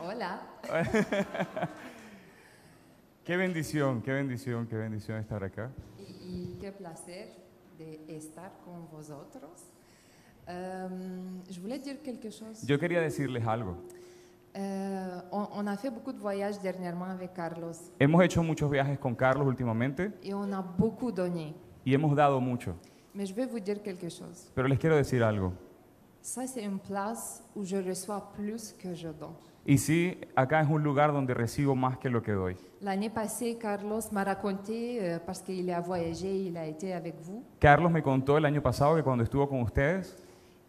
Hola. Qué bendición, qué bendición, qué bendición estar acá. Y, y qué placer de estar con vosotros. Euh, je voulais dire quelque chose. Yo quería decirles algo. On, on a fait beaucoup de voyages dernièrement avec Carlos Hemos hecho muchos viajes con Carlos últimamente et on a beaucoup donné. y hemos dado mucho. Mais je vais vous dire quelque chose. Pero les quiero decir algo. Ça, c'est une place où je reçois plus que je donne. Y sí, acá es un lugar donde recibo más que lo que doy. L'année passée, Carlos m'a raconté, euh, parce qu'il a voyagé, il a été avec vous, Carlos me contó el año pasado que cuando estuvo con ustedes,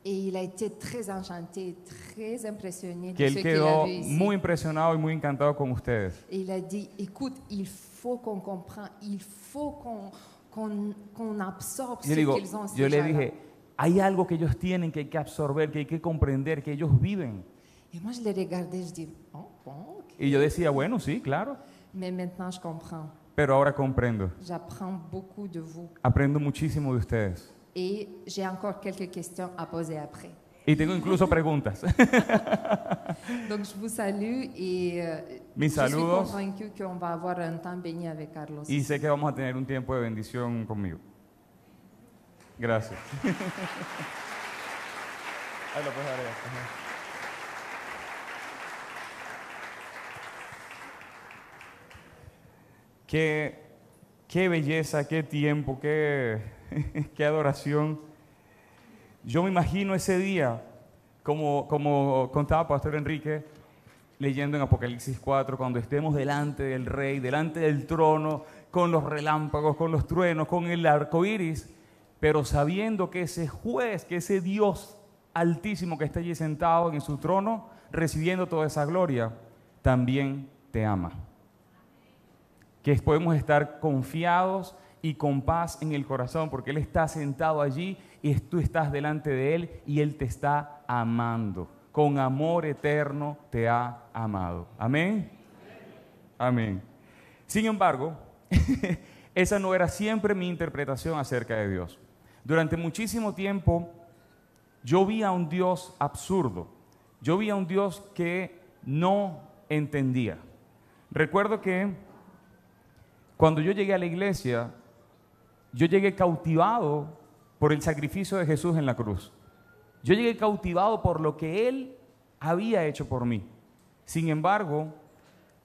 et il a été très enchanté, très impressionné que de él ce qu'il a quedó vu ici. muy impresionado y muy encantado con ustedes. Et il a dit, écoute, il faut qu'on comprenne, il faut qu'on qu'on qu'on absorbe Yo ce digo, qu'ils ont yo le déjà là. dije, hay algo que ellos tienen que hay que absorber, que hay que comprender, que ellos viven. Et moi, je les regardais, je dis, oh, bon, ok. Y yo decía, bueno, sí, claro, Mais maintenant, je comprends. pero ahora comprendo. J'apprends beaucoup de vous. Aprendo muchísimo de ustedes. Et j'ai encore quelques questions à poser après. Y tengo incluso preguntas. Donc, je vous salue et euh, Mis je suis saludos. convaincue qu'on va avoir un temps béni avec Carlos. Y sé que vamos a tener un tiempo de bendición conmigo. Gracias. Ahí lo puedes qué belleza, qué tiempo, qué, qué adoración. Yo me imagino ese día, como, como contaba Pastor Enrique, leyendo en Apocalipsis 4, cuando estemos delante del Rey, delante del trono, con los relámpagos, con los truenos, con el arco iris, pero sabiendo que ese juez, que ese Dios altísimo que está allí sentado en su trono, recibiendo toda esa gloria, también te ama. Que podemos estar confiados y con paz en el corazón, porque Él está sentado allí y tú estás delante de Él y Él te está amando. Con amor eterno te ha amado. Amén. Amén. Sin embargo, esa no era siempre mi interpretación acerca de Dios. Durante muchísimo tiempo yo vi a un Dios absurdo. Yo vi a un Dios que no entendía. Recuerdo que cuando yo llegué a la iglesia, yo llegué cautivado por el sacrificio de Jesús en la cruz. Yo llegué cautivado por lo que Él había hecho por mí. Sin embargo,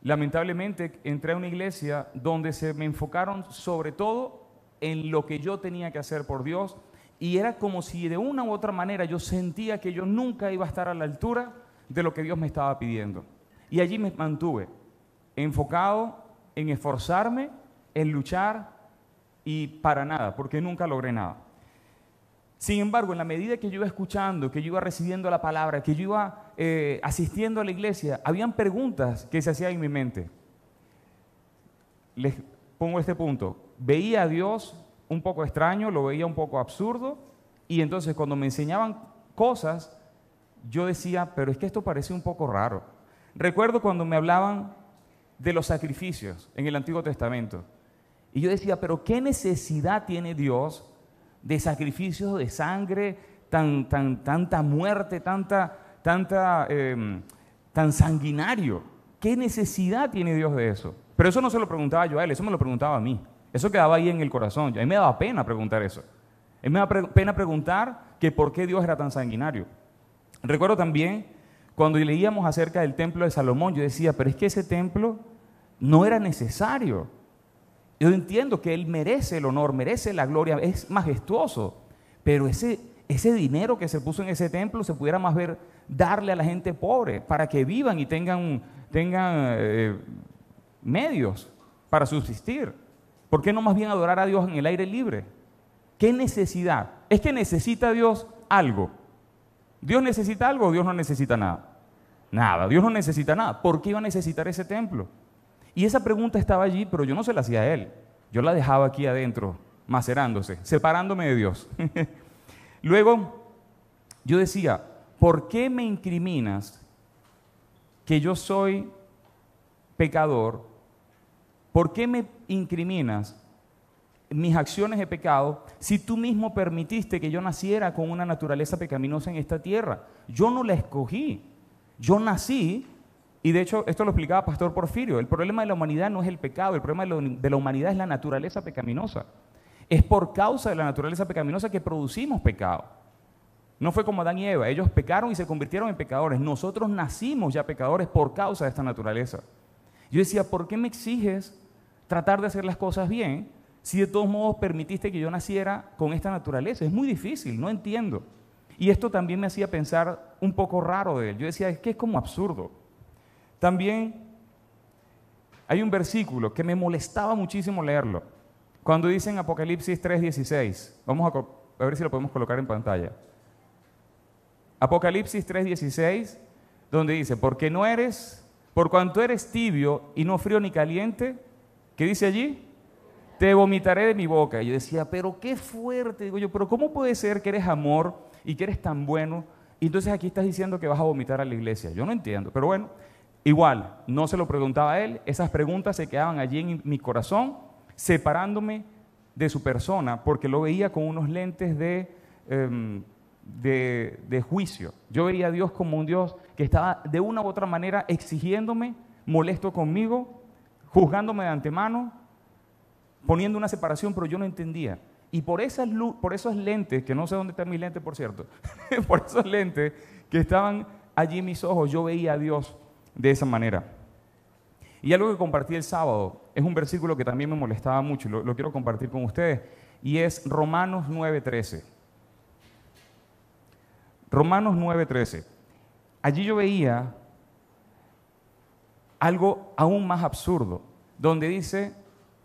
lamentablemente entré a una iglesia donde se me enfocaron sobre todo en lo que yo tenía que hacer por Dios y era como si de una u otra manera yo sentía que yo nunca iba a estar a la altura de lo que Dios me estaba pidiendo. Y allí me mantuve enfocado en esforzarme, en luchar y para nada, porque nunca logré nada. Sin embargo, en la medida que yo iba escuchando, que yo iba recibiendo la palabra, que yo iba eh, asistiendo a la iglesia, habían preguntas que se hacían en mi mente. Les pongo este punto. Veía a Dios un poco extraño, lo veía un poco absurdo, y entonces cuando me enseñaban cosas, yo decía, pero es que esto parece un poco raro. Recuerdo cuando me hablaban de los sacrificios en el Antiguo Testamento, y yo decía, pero ¿qué necesidad tiene Dios de sacrificios de sangre, tan, tan, tanta muerte, tanta, tanta, eh, tan sanguinario? ¿Qué necesidad tiene Dios de eso? Pero eso no se lo preguntaba yo a él, eso me lo preguntaba a mmí. Eso quedaba ahí en el corazón. A mí me daba pena preguntar eso. A mí me daba pena preguntar que por qué Dios era tan sanguinario. Recuerdo también cuando leíamos acerca del templo de Salomón, yo decía, pero es que ese templo no era necesario. Yo entiendo que él merece el honor, merece la gloria, es majestuoso, pero ese, ese dinero que se puso en ese templo se pudiera más ver darle a la gente pobre para que vivan y tengan, tengan eh, medios para subsistir. ¿Por qué no más bien adorar a Dios en el aire libre? ¿Qué necesidad? Es que necesita Dios algo. ¿Dios necesita algo o Dios no necesita nada? Nada, Dios no necesita nada. ¿Por qué iba a necesitar ese templo? Y esa pregunta estaba allí, pero yo no se la hacía a él. Yo la dejaba aquí adentro, macerándose, separándome de Dios. Luego, yo decía, ¿por qué me incriminas que yo soy pecador? ¿Por qué me incriminas mis acciones de pecado si tú mismo permitiste que yo naciera con una naturaleza pecaminosa en esta tierra? Yo no la escogí. Yo nací Y de hecho, esto lo explicaba Pastor Porfirio, el problema de la humanidad no es el pecado, el problema de la humanidad es la naturaleza pecaminosa. Es por causa de la naturaleza pecaminosa que producimos pecado. No fue como Adán y Eva, ellos pecaron y se convirtieron en pecadores. Nosotros nacimos ya pecadores por causa de esta naturaleza. Yo decía, ¿por qué me exiges tratar de hacer las cosas bien si de todos modos permitiste que yo naciera con esta naturaleza? Es muy difícil, no entiendo. Y esto también me hacía pensar un poco raro de él. Yo decía, es que es como absurdo. También hay un versículo que me molestaba muchísimo leerlo. Cuando dice en Apocalipsis 3:16, vamos a, a ver si lo podemos colocar en pantalla. Apocalipsis 3:16, donde dice, porque no eres, por cuanto eres tibio y no frío ni caliente, ¿qué dice allí? Te vomitaré de mi boca. Y yo decía, pero qué fuerte, digo yo, pero ¿cómo puede ser que eres amor y que eres tan bueno? Entonces aquí estás diciendo que vas a vomitar a la iglesia. Yo no entiendo, pero bueno, igual, no se lo preguntaba a él, esas preguntas se quedaban allí en mi corazón, separándome de su persona, porque lo veía con unos lentes de... Em, de, juicio. Yo veía a Dios como un Dios que estaba de una u otra manera exigiéndome, molesto conmigo, juzgándome de antemano, poniendo una separación, pero yo no entendía. Y por esas, lentes, que no sé dónde están mis lentes, por cierto, por esos lentes que estaban allí mis ojos, yo veía a Dios de esa manera. Y algo que compartí el sábado es un versículo que también me molestaba mucho, lo, lo quiero compartir con ustedes, y es Romanos 9:13. Romanos 9:13. Allí yo veía algo aún más absurdo, donde dice,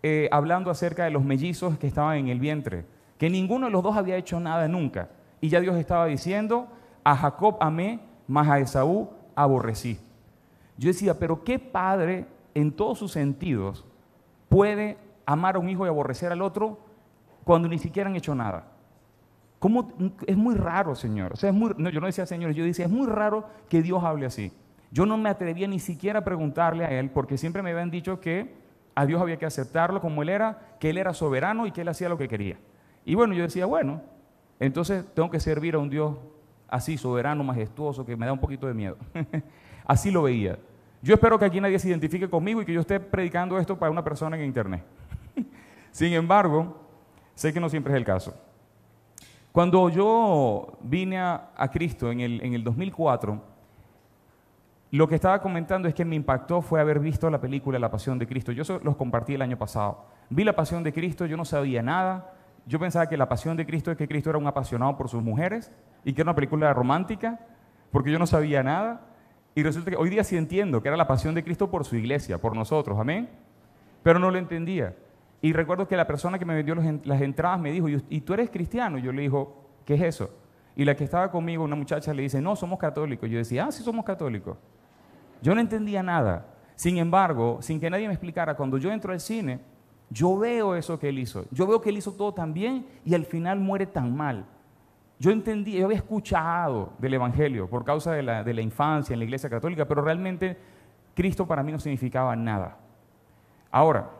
eh, hablando acerca de los mellizos que estaban en el vientre, que ninguno de los dos había hecho nada nunca. Y ya Dios estaba diciendo, a Jacob amé, mas a Esaú aborrecí. Yo decía, pero ¿qué padre en todos sus sentidos puede amar a un hijo y aborrecer al otro cuando ni siquiera han hecho nada? Es muy raro, Señor. No, yo no decía Señor, yo decía, es muy raro que Dios hable así. Yo no me atrevía ni siquiera a preguntarle a Él, porque siempre me habían dicho que a Dios había que aceptarlo como Él era, que Él era soberano y que Él hacía lo que quería. Y bueno, yo decía, bueno, entonces tengo que servir a un Dios así, soberano, majestuoso, que me da un poquito de miedo. así lo veía. Yo espero que aquí nadie se identifique conmigo y que yo esté predicando esto para una persona en internet. Sin embargo, sé que no siempre es el caso. Cuando yo vine a, Cristo en el, en el 2004, lo que estaba comentando es que me impactó fue haber visto la película La Pasión de Cristo. Yo los compartí el año pasado. Vi La Pasión de Cristo, yo no sabía nada. Yo pensaba que La Pasión de Cristo es que Cristo era un apasionado por sus mujeres y que era una película romántica, porque yo no sabía nada. Y resulta que hoy día sí entiendo que era la pasión de Cristo por su iglesia, por nosotros, amén. Pero no lo entendía. Y recuerdo que la persona que me vendió las entradas me dijo, ¿y tú eres cristiano? Yo le dijo, ¿qué es eso? Y la que estaba conmigo, una muchacha, le dice, no, somos católicos. Yo decía, ah, sí somos católicos. Yo no entendía nada. Sin embargo, sin que nadie me explicara, cuando yo entro al cine, yo veo eso que él hizo. Yo veo que él hizo todo tan bien y al final muere tan mal. Yo entendí, yo había escuchado del Evangelio por causa de la, de la infancia en la iglesia católica, pero realmente Cristo para mí no significaba nada. Ahora,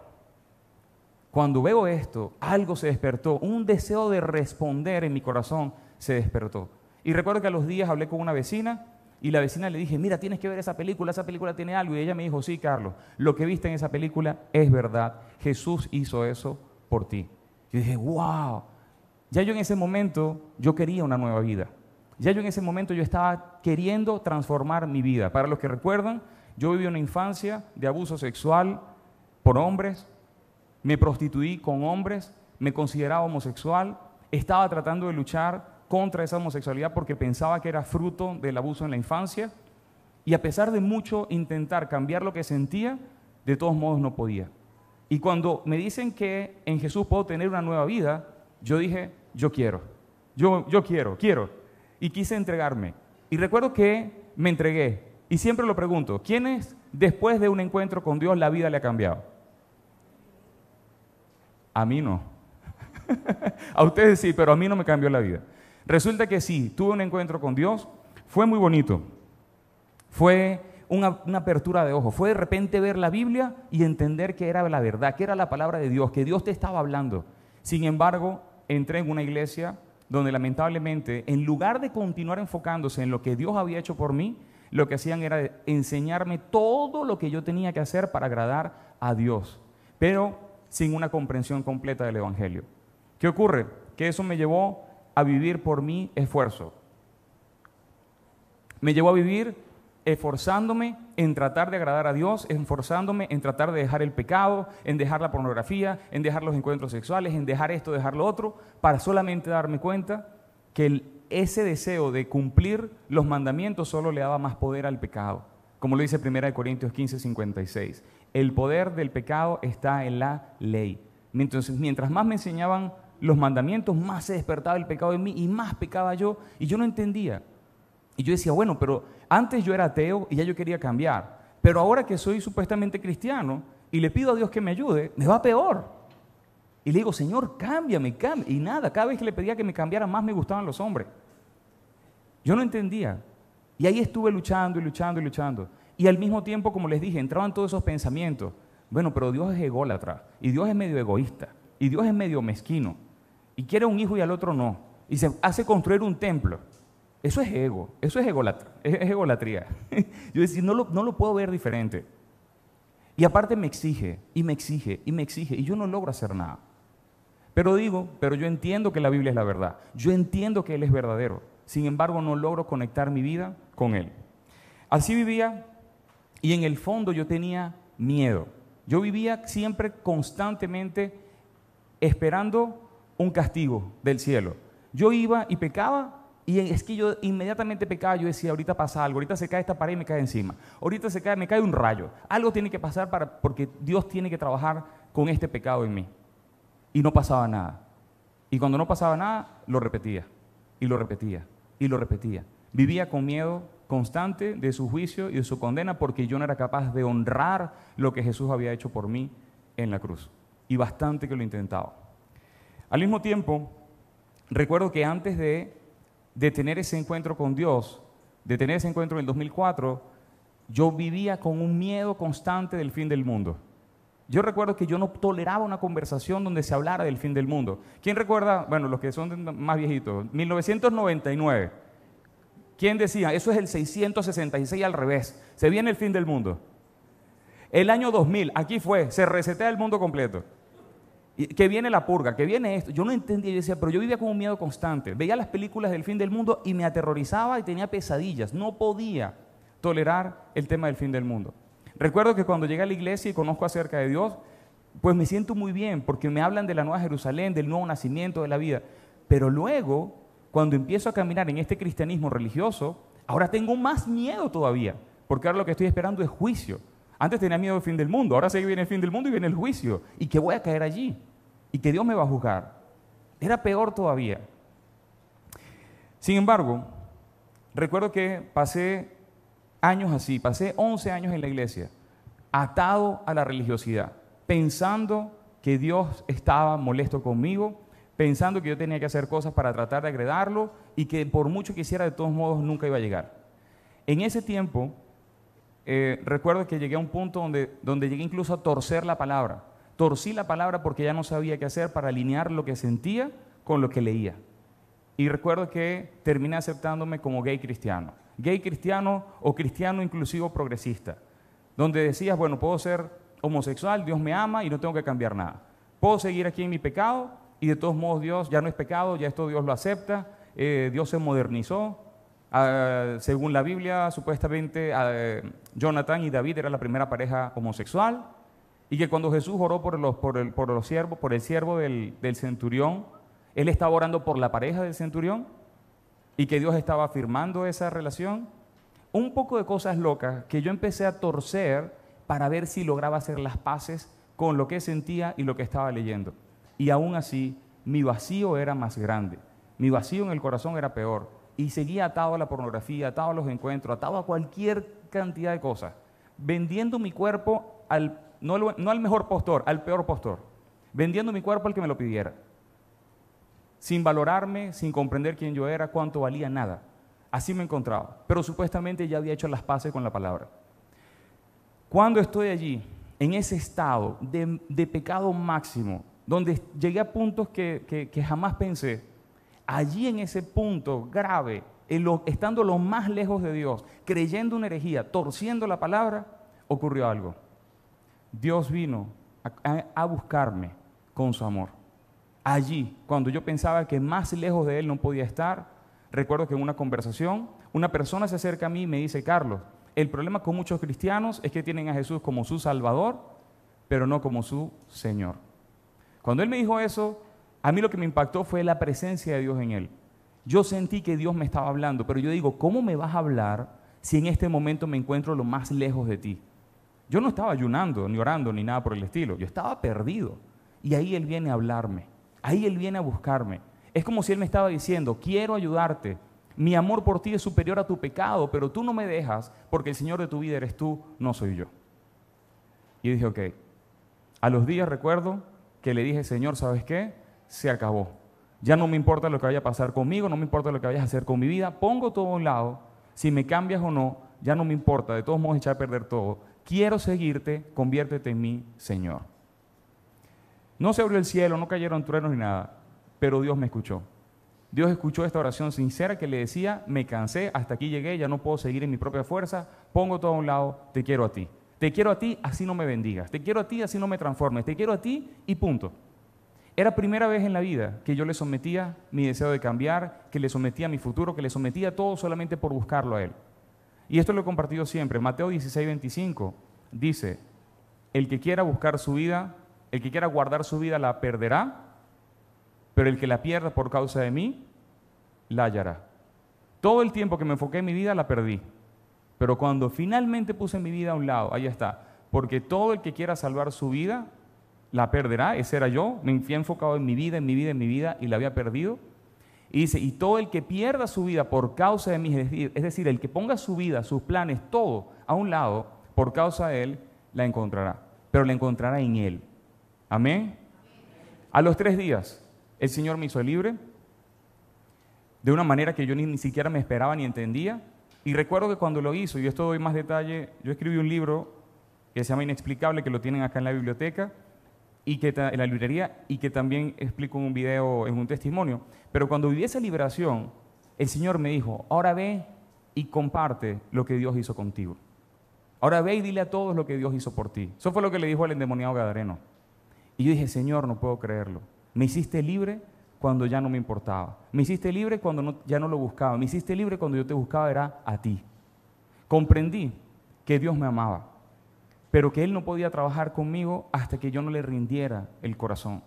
cuando veo esto, algo se despertó, un deseo de responder en mi corazón se despertó. Y recuerdo que a los días hablé con una vecina y la vecina le dije, mira, tienes que ver esa película, esa película tiene algo. Y ella me dijo, sí, Carlos, lo que viste en esa película es verdad. Jesús hizo eso por ti. Yo dije, wow. Ya yo en ese momento, yo quería una nueva vida. Ya yo en ese momento yo estaba queriendo transformar mi vida. Para los que recuerdan, yo viví una infancia de abuso sexual por hombres, me prostituí con hombres, me consideraba homosexual, estaba tratando de luchar contra esa homosexualidad porque pensaba que era fruto del abuso en la infancia y a pesar de mucho intentar cambiar lo que sentía, de todos modos no podía. Y cuando me dicen que en Jesús puedo tener una nueva vida, yo dije, yo quiero, yo, yo quiero, quiero. Y quise entregarme. Y recuerdo que me entregué. Y siempre lo pregunto, ¿quién es después de un encuentro con Dios la vida le ha cambiado? A mí no. a ustedes sí, pero a mí no me cambió la vida. Resulta que sí, tuve un encuentro con Dios, fue muy bonito. Fue una, apertura de ojos, fue de repente ver la Biblia y entender que era la verdad, que era la palabra de Dios, que Dios te estaba hablando. Sin embargo, entré en una iglesia donde lamentablemente, en lugar de continuar enfocándose en lo que Dios había hecho por mí, lo que hacían era enseñarme todo lo que yo tenía que hacer para agradar a Dios, pero sin una comprensión completa del Evangelio. ¿Qué ocurre? Que eso me llevó a vivir por mi esfuerzo. Me llevó a vivir esforzándome en tratar de agradar a Dios, esforzándome en tratar de dejar el pecado, en dejar la pornografía, en dejar los encuentros sexuales, en dejar esto, dejar lo otro, para solamente darme cuenta que ese deseo de cumplir los mandamientos solo le daba más poder al pecado. Como lo dice 1 Corintios 15, 56. El poder del pecado está en la ley. Entonces, mientras más me enseñaban los mandamientos, más se despertaba el pecado en mí y más pecaba yo. Y yo no entendía. Y yo decía, bueno, pero antes yo era ateo y ya yo quería cambiar. Pero ahora que soy supuestamente cristiano y le pido a Dios que me ayude, me va peor. Y le digo, Señor, cámbiame, cámbiame. Y nada, cada vez que le pedía que me cambiara, más me gustaban los hombres. Yo no entendía. Y ahí estuve luchando y luchando y luchando. Y al mismo tiempo, como les dije, entraban todos esos pensamientos. Bueno, pero Dios es ególatra. Y Dios es medio egoísta. Y Dios es medio mezquino. Y quiere un hijo y al otro no. Y se hace construir un templo. Eso es ego, eso es. Es, egolatría. Yo decía, no lo, no lo puedo ver diferente. Y aparte me exige, y me exige, y me exige, y yo no logro hacer nada. Pero digo, pero yo entiendo que la Biblia es la verdad. Yo entiendo que Él es verdadero. Sin embargo, no logro conectar mi vida con Él. Así vivía y en el fondo yo tenía miedo. Yo vivía siempre constantemente esperando un castigo del cielo. Yo iba y pecaba y es que yo inmediatamente pecaba, yo decía, ahorita pasa algo, ahorita se cae esta pared y me cae encima, ahorita se cae, me cae un rayo, algo tiene que pasar para, porque Dios tiene que trabajar con este pecado en mí. Y no pasaba nada. Y cuando no pasaba nada, lo repetía, y lo repetía, y lo repetía. Vivía con miedo constante de su juicio y de su condena porque yo no era capaz de honrar lo que Jesús había hecho por mí en la cruz. Y bastante que lo intentaba. Al mismo tiempo, recuerdo que antes de de tener ese encuentro con Dios, de tener ese encuentro en el 2004, yo vivía con un miedo constante del fin del mundo. Yo recuerdo que yo no toleraba una conversación donde se hablara del fin del mundo. ¿Quién recuerda? Bueno, los que son más viejitos. 1999. ¿Quién decía? Eso es el 666 al revés. Se viene el fin del mundo. El año 2000, aquí fue, se resetea el mundo completo que viene la purga, que viene esto. Yo no entendía, yo decía, pero yo vivía con un miedo constante. Veía las películas del fin del mundo y me aterrorizaba y tenía pesadillas. No podía tolerar el tema del fin del mundo. Recuerdo que cuando llegué a la iglesia y conozco acerca de Dios, pues me siento muy bien porque me hablan de la nueva Jerusalén, del nuevo nacimiento de la vida. Pero luego, cuando empiezo a caminar en este cristianismo religioso, ahora tengo más miedo todavía, porque ahora lo que estoy esperando es juicio. Antes tenía miedo del fin del mundo, ahora sé que viene el fin del mundo y viene el juicio y que voy a caer allí y que Dios me va a juzgar. Era peor todavía. Sin embargo, recuerdo que pasé años así, pasé 11 años en la iglesia, atado a la religiosidad, pensando que Dios estaba molesto conmigo, pensando que yo tenía que hacer cosas para tratar de agredarlo y que por mucho que hiciera, de todos modos nunca iba a llegar. En ese tiempo, eh, recuerdo que llegué a un punto donde, donde llegué incluso a torcer la palabra. Torcí la palabra porque ya no sabía qué hacer para alinear lo que sentía con lo que leía. Y recuerdo que terminé aceptándome como gay cristiano. Gay cristiano o cristiano inclusivo progresista. Donde decías, bueno, puedo ser homosexual, Dios me ama y no tengo que cambiar nada. Puedo seguir aquí en mi pecado y de todos modos Dios ya no es pecado, ya esto Dios lo acepta, eh, Dios se modernizó. Ah, según la Biblia, supuestamente ah, Jonathan y David era la primera pareja homosexual. Y que cuando Jesús oró por, los, por, el, por los siervos, por el siervo del, del centurión, él estaba orando por la pareja del centurión y que Dios estaba afirmando esa relación. Un poco de cosas locas que yo empecé a torcer para ver si lograba hacer las paces con lo que sentía y lo que estaba leyendo. Y aún así, mi vacío era más grande. Mi vacío en el corazón era peor. Y seguía atado a la pornografía, atado a los encuentros, atado a cualquier cantidad de cosas. Vendiendo mi cuerpo al no, al mejor postor, al peor postor, vendiendo mi cuerpo al que me lo pidiera, sin valorarme, sin comprender quién yo era, cuánto valía, nada. Así me encontraba, pero supuestamente ya había hecho las paces con la palabra. Cuando estoy allí, en ese estado de, pecado máximo, donde llegué a puntos que, jamás pensé, allí en ese punto grave estando lo más lejos de Dios, creyendo una herejía, torciendo la palabra, ocurrió algo. Dios vino a, buscarme con su amor. Allí, cuando yo pensaba que más lejos de Él no podía estar, recuerdo que en una conversación, una persona se acerca a mí y me dice, Carlos, el problema con muchos cristianos es que tienen a Jesús como su Salvador, pero no como su Señor. Cuando Él me dijo eso, a mí lo que me impactó fue la presencia de Dios en Él. Yo sentí que Dios me estaba hablando, pero yo digo, ¿cómo me vas a hablar si en este momento me encuentro lo más lejos de ti? Yo no estaba ayunando, ni orando, ni nada por el estilo. Yo estaba perdido. Y ahí Él viene a hablarme. Ahí Él viene a buscarme. Es como si Él me estaba diciendo, quiero ayudarte. Mi amor por ti es superior a tu pecado, pero tú no me dejas porque el Señor de tu vida eres tú, no soy yo. Y dije, ok. A los días recuerdo que le dije, Señor, ¿sabes qué? Se acabó. Ya no me importa lo que vaya a pasar conmigo, no me importa lo que vayas a hacer con mi vida. Pongo todo a un lado. Si me cambias o no, ya no me importa. De todos modos, echar a perder todo quiero seguirte, conviértete en mi Señor. No se abrió el cielo, no cayeron truenos ni nada, pero Dios me escuchó. Dios escuchó esta oración sincera que le decía, me cansé, hasta aquí llegué, ya no puedo seguir en mi propia fuerza, pongo todo a un lado, te quiero a ti. Te quiero a ti, así no me bendigas. Te quiero a ti, así no me transformes. Te quiero a ti y punto. Era primera vez en la vida que yo le sometía mi deseo de cambiar, que le sometía mi futuro, que le sometía todo solamente por buscarlo a Él. Y esto lo he compartido siempre. Mateo 16, 25 dice, el que quiera buscar su vida, el que quiera guardar su vida la perderá, pero el que la pierda por causa de mí, la hallará. Todo el tiempo que me enfoqué en mi vida la perdí. Pero cuando finalmente puse mi vida a un lado, ahí está. Porque todo el que quiera salvar su vida, la perderá. Ese era yo. Me fui enfocado en mi vida, en mi vida, en mi vida y la había perdido. Y dice, y todo el que pierda su vida por causa de mí, es decir, el que ponga su vida, sus planes, todo a un lado, por causa de él, la encontrará. Pero la encontrará en él. Amén. A los tres días, el Señor me hizo libre de una manera que yo ni, ni siquiera me esperaba ni entendía. Y recuerdo que cuando lo hizo, y esto doy más detalle, yo escribí un libro que se llama Inexplicable, que lo tienen acá en la biblioteca, y que en la librería y que también explico en un video, en un testimonio. Pero cuando viví esa liberación, el Señor me dijo, ahora ve y comparte lo que Dios hizo contigo. Ahora ve y dile a todos lo que Dios hizo por ti. Eso fue lo que le dijo al endemoniado Gadareno. Y yo dije, Señor, no puedo creerlo. Me hiciste libre cuando ya no me importaba. Me hiciste libre cuando ya no lo buscaba. Me hiciste libre cuando yo te buscaba era a ti. Comprendí que Dios me amaba pero que Él no podía trabajar conmigo hasta que yo no le rindiera el corazón.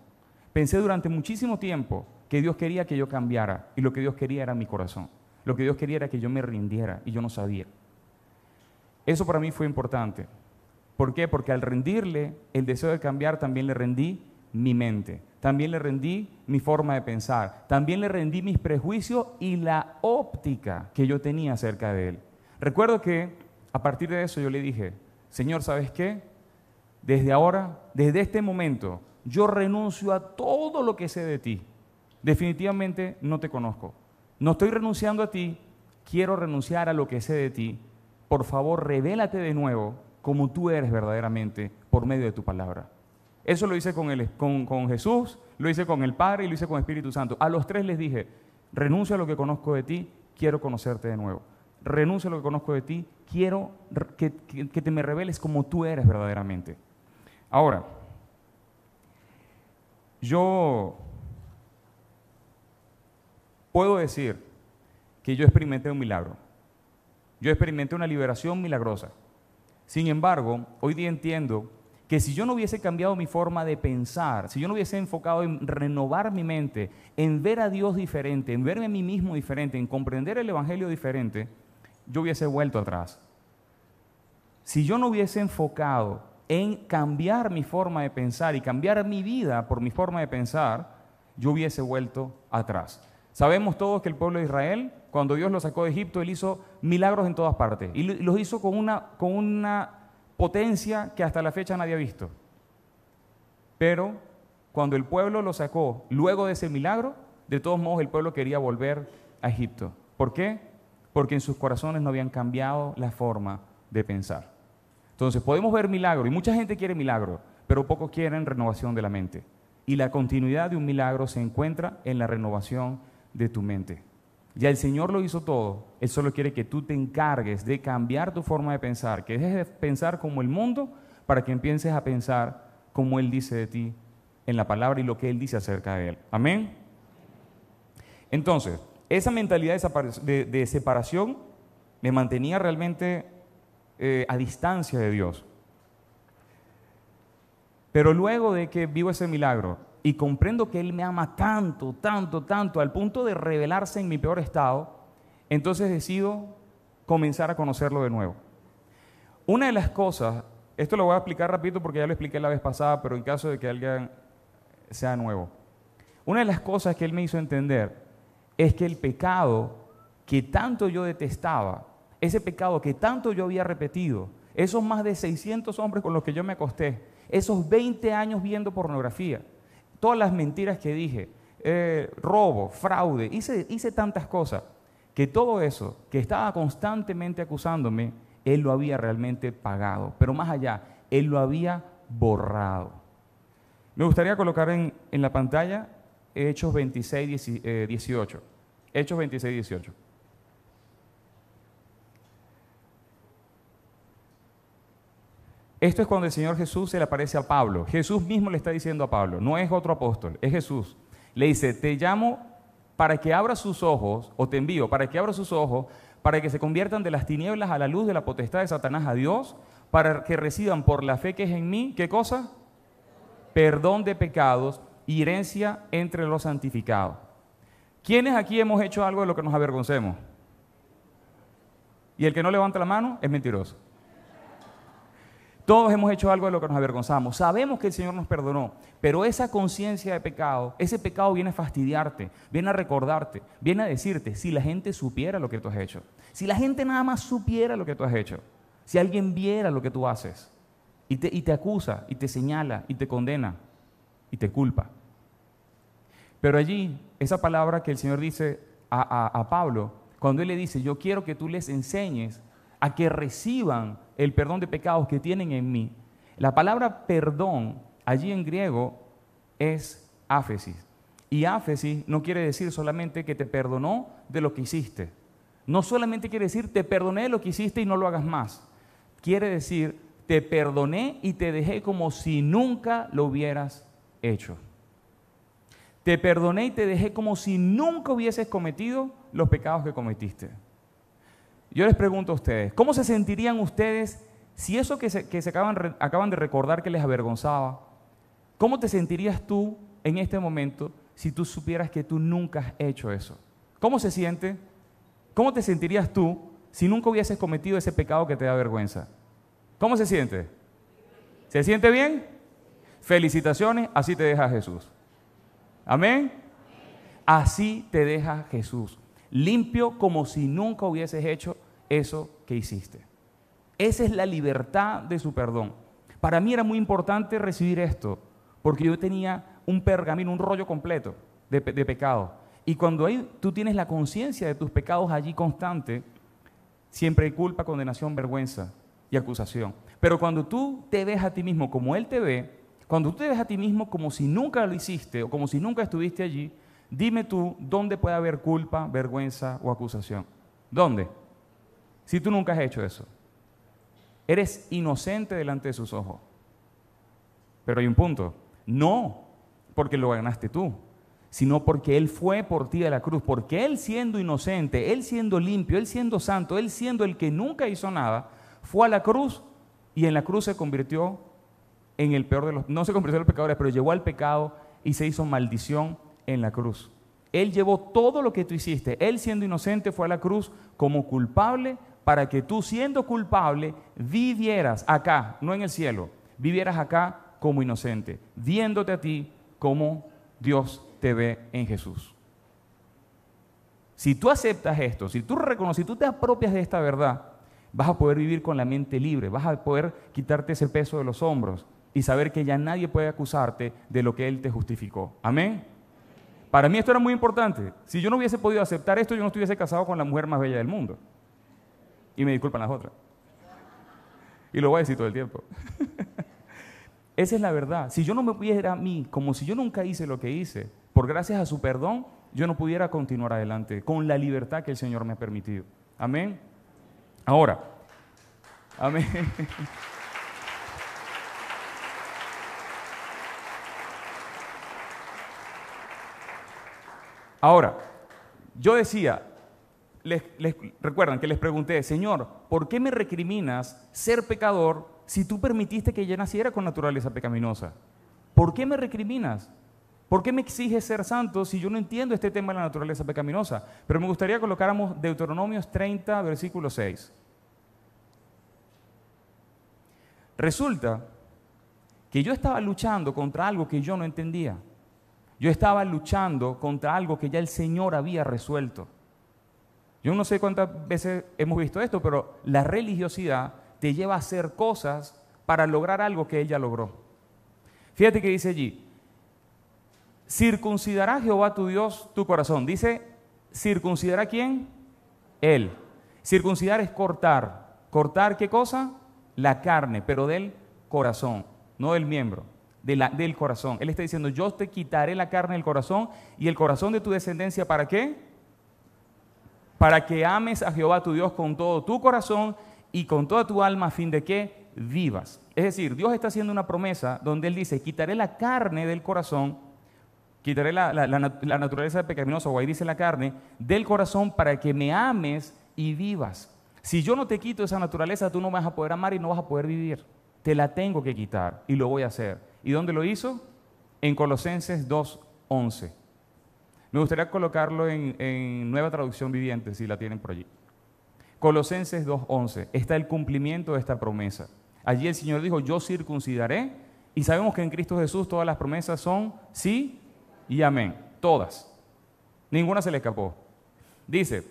Pensé durante muchísimo tiempo que Dios quería que yo cambiara y lo que Dios quería era mi corazón. Lo que Dios quería era que yo me rindiera y yo no sabía. Eso para mí fue importante. ¿Por qué? Porque al rendirle el deseo de cambiar también le rendí mi mente, también le rendí mi forma de pensar, también le rendí mis prejuicios y la óptica que yo tenía acerca de Él. Recuerdo que a partir de eso yo le dije, Señor, ¿sabes qué? Desde ahora, desde este momento, yo renuncio a todo lo que sé de ti. Definitivamente no te conozco. No estoy renunciando a ti, quiero renunciar a lo que sé de ti. Por favor, revélate de nuevo como tú eres verdaderamente por medio de tu palabra. Eso lo hice con, el, con, con Jesús, lo hice con el Padre y lo hice con el Espíritu Santo. A los tres les dije, renuncio a lo que conozco de ti, quiero conocerte de nuevo renuncio a lo que conozco de ti, quiero que, te me reveles como tú eres verdaderamente. Ahora, yo puedo decir que yo experimenté un milagro. Yo experimenté una liberación milagrosa. Sin embargo, hoy día entiendo que si yo no hubiese cambiado mi forma de pensar, si yo no hubiese enfocado en renovar mi mente, en ver a Dios diferente, en verme a mí mismo diferente, en comprender el Evangelio diferente, yo hubiese vuelto atrás. Si yo no hubiese enfocado en cambiar mi forma de pensar y cambiar mi vida por mi forma de pensar, yo hubiese vuelto atrás. Sabemos todos que el pueblo de Israel, cuando Dios lo sacó de Egipto, Él hizo milagros en todas partes. Y los hizo con una, con una potencia que hasta la fecha nadie ha visto. Pero cuando el pueblo lo sacó luego de ese milagro, de todos modos el pueblo quería volver a Egipto. ¿Por qué? Porque en sus corazones no habían cambiado la forma de pensar. Entonces podemos ver milagro, y mucha gente quiere milagro, pero pocos quieren renovación de la mente. Y la continuidad de un milagro se encuentra en la renovación de tu mente. Ya el Señor lo hizo todo. Él solo quiere que tú te encargues de cambiar tu forma de pensar, que dejes de pensar como el mundo para que empieces a pensar como Él dice de ti en la palabra y lo que Él dice acerca de Él. Amén. Entonces, esa mentalidad de, separación me mantenía realmente eh, a distancia de Dios. Pero luego de que vivo ese milagro y comprendo que Él me ama tanto, tanto, tanto, al punto de revelarse en mi peor estado, entonces decido comenzar a conocerlo de nuevo. Una de las cosas, esto lo voy a explicar rápido porque ya lo expliqué la vez pasada, pero en caso de que alguien sea nuevo. Una de las cosas que Él me hizo entender es que el pecado que tanto yo detestaba, ese pecado que tanto yo había repetido, esos más de 600 hombres con los que yo me acosté, esos 20 años viendo pornografía, todas las mentiras que dije, eh, robo, fraude, hice, tantas cosas, que todo eso que estaba constantemente acusándome, Él lo había realmente pagado. Pero más allá, Él lo había borrado. Me gustaría colocar en la pantalla Hechos 26, 18. Eh, Hechos 26, 18. Esto es cuando el Señor Jesús se le aparece a Pablo. Jesús mismo le está diciendo a Pablo, no es otro apóstol, es Jesús. Le dice, te llamo para que abra sus ojos, o te envío para que abra sus ojos, para que se conviertan de las tinieblas a la luz de la potestad de Satanás a Dios, para que reciban por la fe que es en mí, ¿qué cosa? Perdón de pecados y herencia entre los santificados. ¿Quiénes aquí hemos hecho algo de lo que nos avergoncemos? Y el que no levanta la mano es mentiroso. Todos hemos hecho algo de lo que nos avergonzamos. Sabemos que el Señor nos perdonó, pero esa conciencia de pecado, ese pecado viene a fastidiarte, viene a recordarte, viene a decirte, si la gente supiera lo que tú has hecho, si la gente nada más supiera lo que tú has hecho, si alguien viera lo que tú haces y te, y te acusa y te señala y te condena y te culpa. Pero allí, esa palabra que el Señor dice a, a Pablo, cuando Él le dice, yo quiero que tú les enseñes a que reciban el perdón de pecados que tienen en mí. La palabra perdón allí en griego es áfesis. Y áfesis no quiere decir solamente que te perdonó de lo que hiciste. No solamente quiere decir te perdoné de lo que hiciste y no lo hagas más. Quiere decir te perdoné y te dejé como si nunca lo hubieras hecho. Te perdoné y te dejé como si nunca hubieses cometido los pecados que cometiste. Yo les pregunto a ustedes, ¿cómo se sentirían ustedes si eso que se, acaban, acaban de recordar que les avergonzaba, cómo te sentirías tú en este momento si tú supieras que tú nunca has hecho eso? ¿Cómo se siente? ¿Cómo te sentirías tú si nunca hubieses cometido ese pecado que te da vergüenza? ¿Cómo se siente? ¿Se siente bien? Felicitaciones, así te deja Jesús. Amén. Así te deja Jesús limpio como si nunca hubieses hecho eso que hiciste. Esa es la libertad de su perdón. Para mí era muy importante recibir esto, porque yo tenía un pergamino, un rollo completo de, pecado. Y cuando tú tienes la conciencia de tus pecados allí constante, siempre hay culpa, condenación, vergüenza y acusación. Pero cuando tú te ves a ti mismo como Él te ve, cuando tú te ves a ti mismo como si nunca lo hiciste o como si nunca estuviste allí, Dime tú, ¿dónde puede haber culpa, vergüenza o acusación? ¿Dónde? Si tú nunca has hecho eso. Eres inocente delante de sus ojos. Pero hay un punto. No porque lo ganaste tú, sino porque Él fue por ti a la cruz. Porque Él siendo inocente, Él siendo limpio, Él siendo santo, Él siendo el que nunca hizo nada, fue a la cruz y en la cruz se convirtió en el peor de los... No se convirtió en los pecadores, pero llevó al pecado y se hizo maldición en la cruz. Él llevó todo lo que tú hiciste. Él siendo inocente fue a la cruz como culpable para que tú siendo culpable vivieras acá, no en el cielo, vivieras acá como inocente, viéndote a ti como Dios te ve en Jesús. Si tú aceptas esto, si tú reconoces, si tú te apropias de esta verdad, vas a poder vivir con la mente libre, vas a poder quitarte ese peso de los hombros y saber que ya nadie puede acusarte de lo que Él te justificó. Amén. Para mí esto era muy importante. Si yo no hubiese podido aceptar esto, yo no estuviese casado con la mujer más bella del mundo. Y me disculpan las otras. Y lo voy a decir todo el tiempo. Esa es la verdad. Si yo no me viera a mí como si yo nunca hice lo que hice, por gracias a su perdón, yo no pudiera continuar adelante con la libertad que el Señor me ha permitido. Amén. Ahora, amén. Ahora, yo decía, les, recuerdan que les pregunté, Señor, ¿por qué me recriminas ser pecador si tú permitiste que yo naciera con naturaleza pecaminosa? ¿Por qué me recriminas? ¿Por qué me exiges ser santo si yo no entiendo este tema de la naturaleza pecaminosa? Pero me gustaría que colocáramos Deuteronomios 30, versículo 6. Resulta que yo estaba luchando contra algo que yo no entendía. Yo estaba luchando contra algo que ya el Señor había resuelto. Yo no sé cuántas veces hemos visto esto, pero la religiosidad te lleva a hacer cosas para lograr algo que ella logró. Fíjate que dice allí, circuncidará Jehová tu Dios tu corazón. Dice, ¿circuncidará quién? Él. Circuncidar es cortar. ¿Cortar qué cosa? La carne, pero del corazón, no del miembro del corazón. Él está diciendo, yo te quitaré la carne del corazón y el corazón de tu descendencia, ¿para qué? Para que ames a Jehová tu Dios con todo tu corazón y con toda tu alma a fin de que vivas. Es decir, Dios está haciendo una promesa donde Él dice, quitaré la carne del corazón, quitaré la, la, la naturaleza pecaminosa, o ahí dice la carne, del corazón para que me ames y vivas. Si yo no te quito esa naturaleza, tú no vas a poder amar y no vas a poder vivir. Te la tengo que quitar y lo voy a hacer. ¿Y dónde lo hizo? En Colosenses 2.11. Me gustaría colocarlo en, nueva traducción viviente, si la tienen por allí. Colosenses 2.11. Está el cumplimiento de esta promesa. Allí el Señor dijo, yo circuncidaré. Y sabemos que en Cristo Jesús todas las promesas son sí y amén. Todas. Ninguna se le escapó. Dice,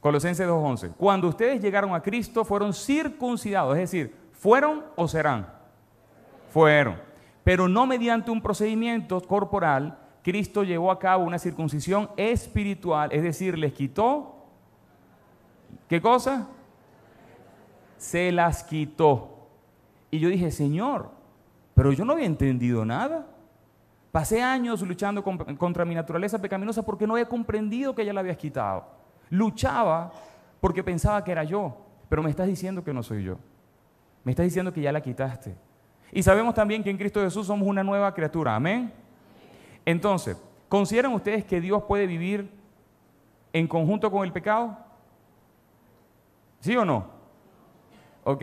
Colosenses 2.11, cuando ustedes llegaron a Cristo fueron circuncidados, es decir, fueron o serán. Fueron pero no mediante un procedimiento corporal, Cristo llevó a cabo una circuncisión espiritual, es decir, les quitó, ¿qué cosa? Se las quitó. Y yo dije, Señor, pero yo no había entendido nada. Pasé años luchando contra mi naturaleza pecaminosa porque no había comprendido que ya la habías quitado. Luchaba porque pensaba que era yo, pero me estás diciendo que no soy yo. Me estás diciendo que ya la quitaste. Y sabemos también que en Cristo Jesús somos una nueva criatura. Amén. Entonces, ¿consideran ustedes que Dios puede vivir en conjunto con el pecado? ¿Sí o no? Ok.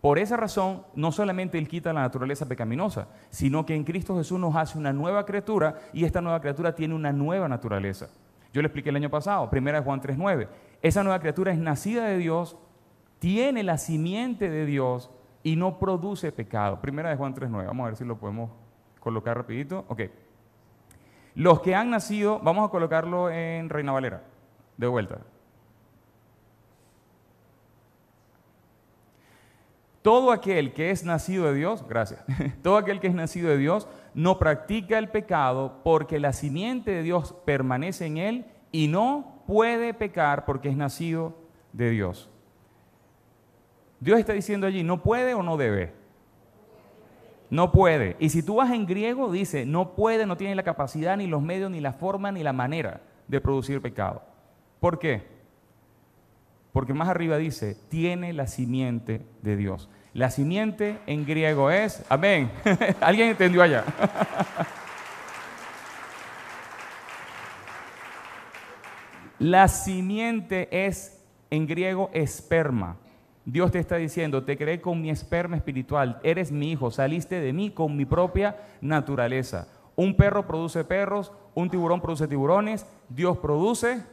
Por esa razón, no solamente Él quita la naturaleza pecaminosa, sino que en Cristo Jesús nos hace una nueva criatura y esta nueva criatura tiene una nueva naturaleza. Yo le expliqué el año pasado, primera Juan 3.9. Esa nueva criatura es nacida de Dios, tiene la simiente de Dios y no produce pecado. Primera de Juan 3.9. Vamos a ver si lo podemos colocar rapidito. Ok. Los que han nacido, vamos a colocarlo en Reina Valera. De vuelta. Todo aquel que es nacido de Dios, gracias, todo aquel que es nacido de Dios no practica el pecado porque la simiente de Dios permanece en él y no puede pecar porque es nacido de Dios. Dios está diciendo allí, ¿no puede o no debe? No puede. Y si tú vas en griego, dice, no puede, no tiene la capacidad, ni los medios, ni la forma, ni la manera de producir pecado. ¿Por qué? Porque más arriba dice, tiene la simiente de Dios. La simiente en griego es, amén. ¿Alguien entendió allá? la simiente es en griego esperma. Dios te está diciendo, te creé con mi esperma espiritual, eres mi hijo, saliste de mí con mi propia naturaleza. Un perro produce perros, un tiburón produce tiburones, Dios produce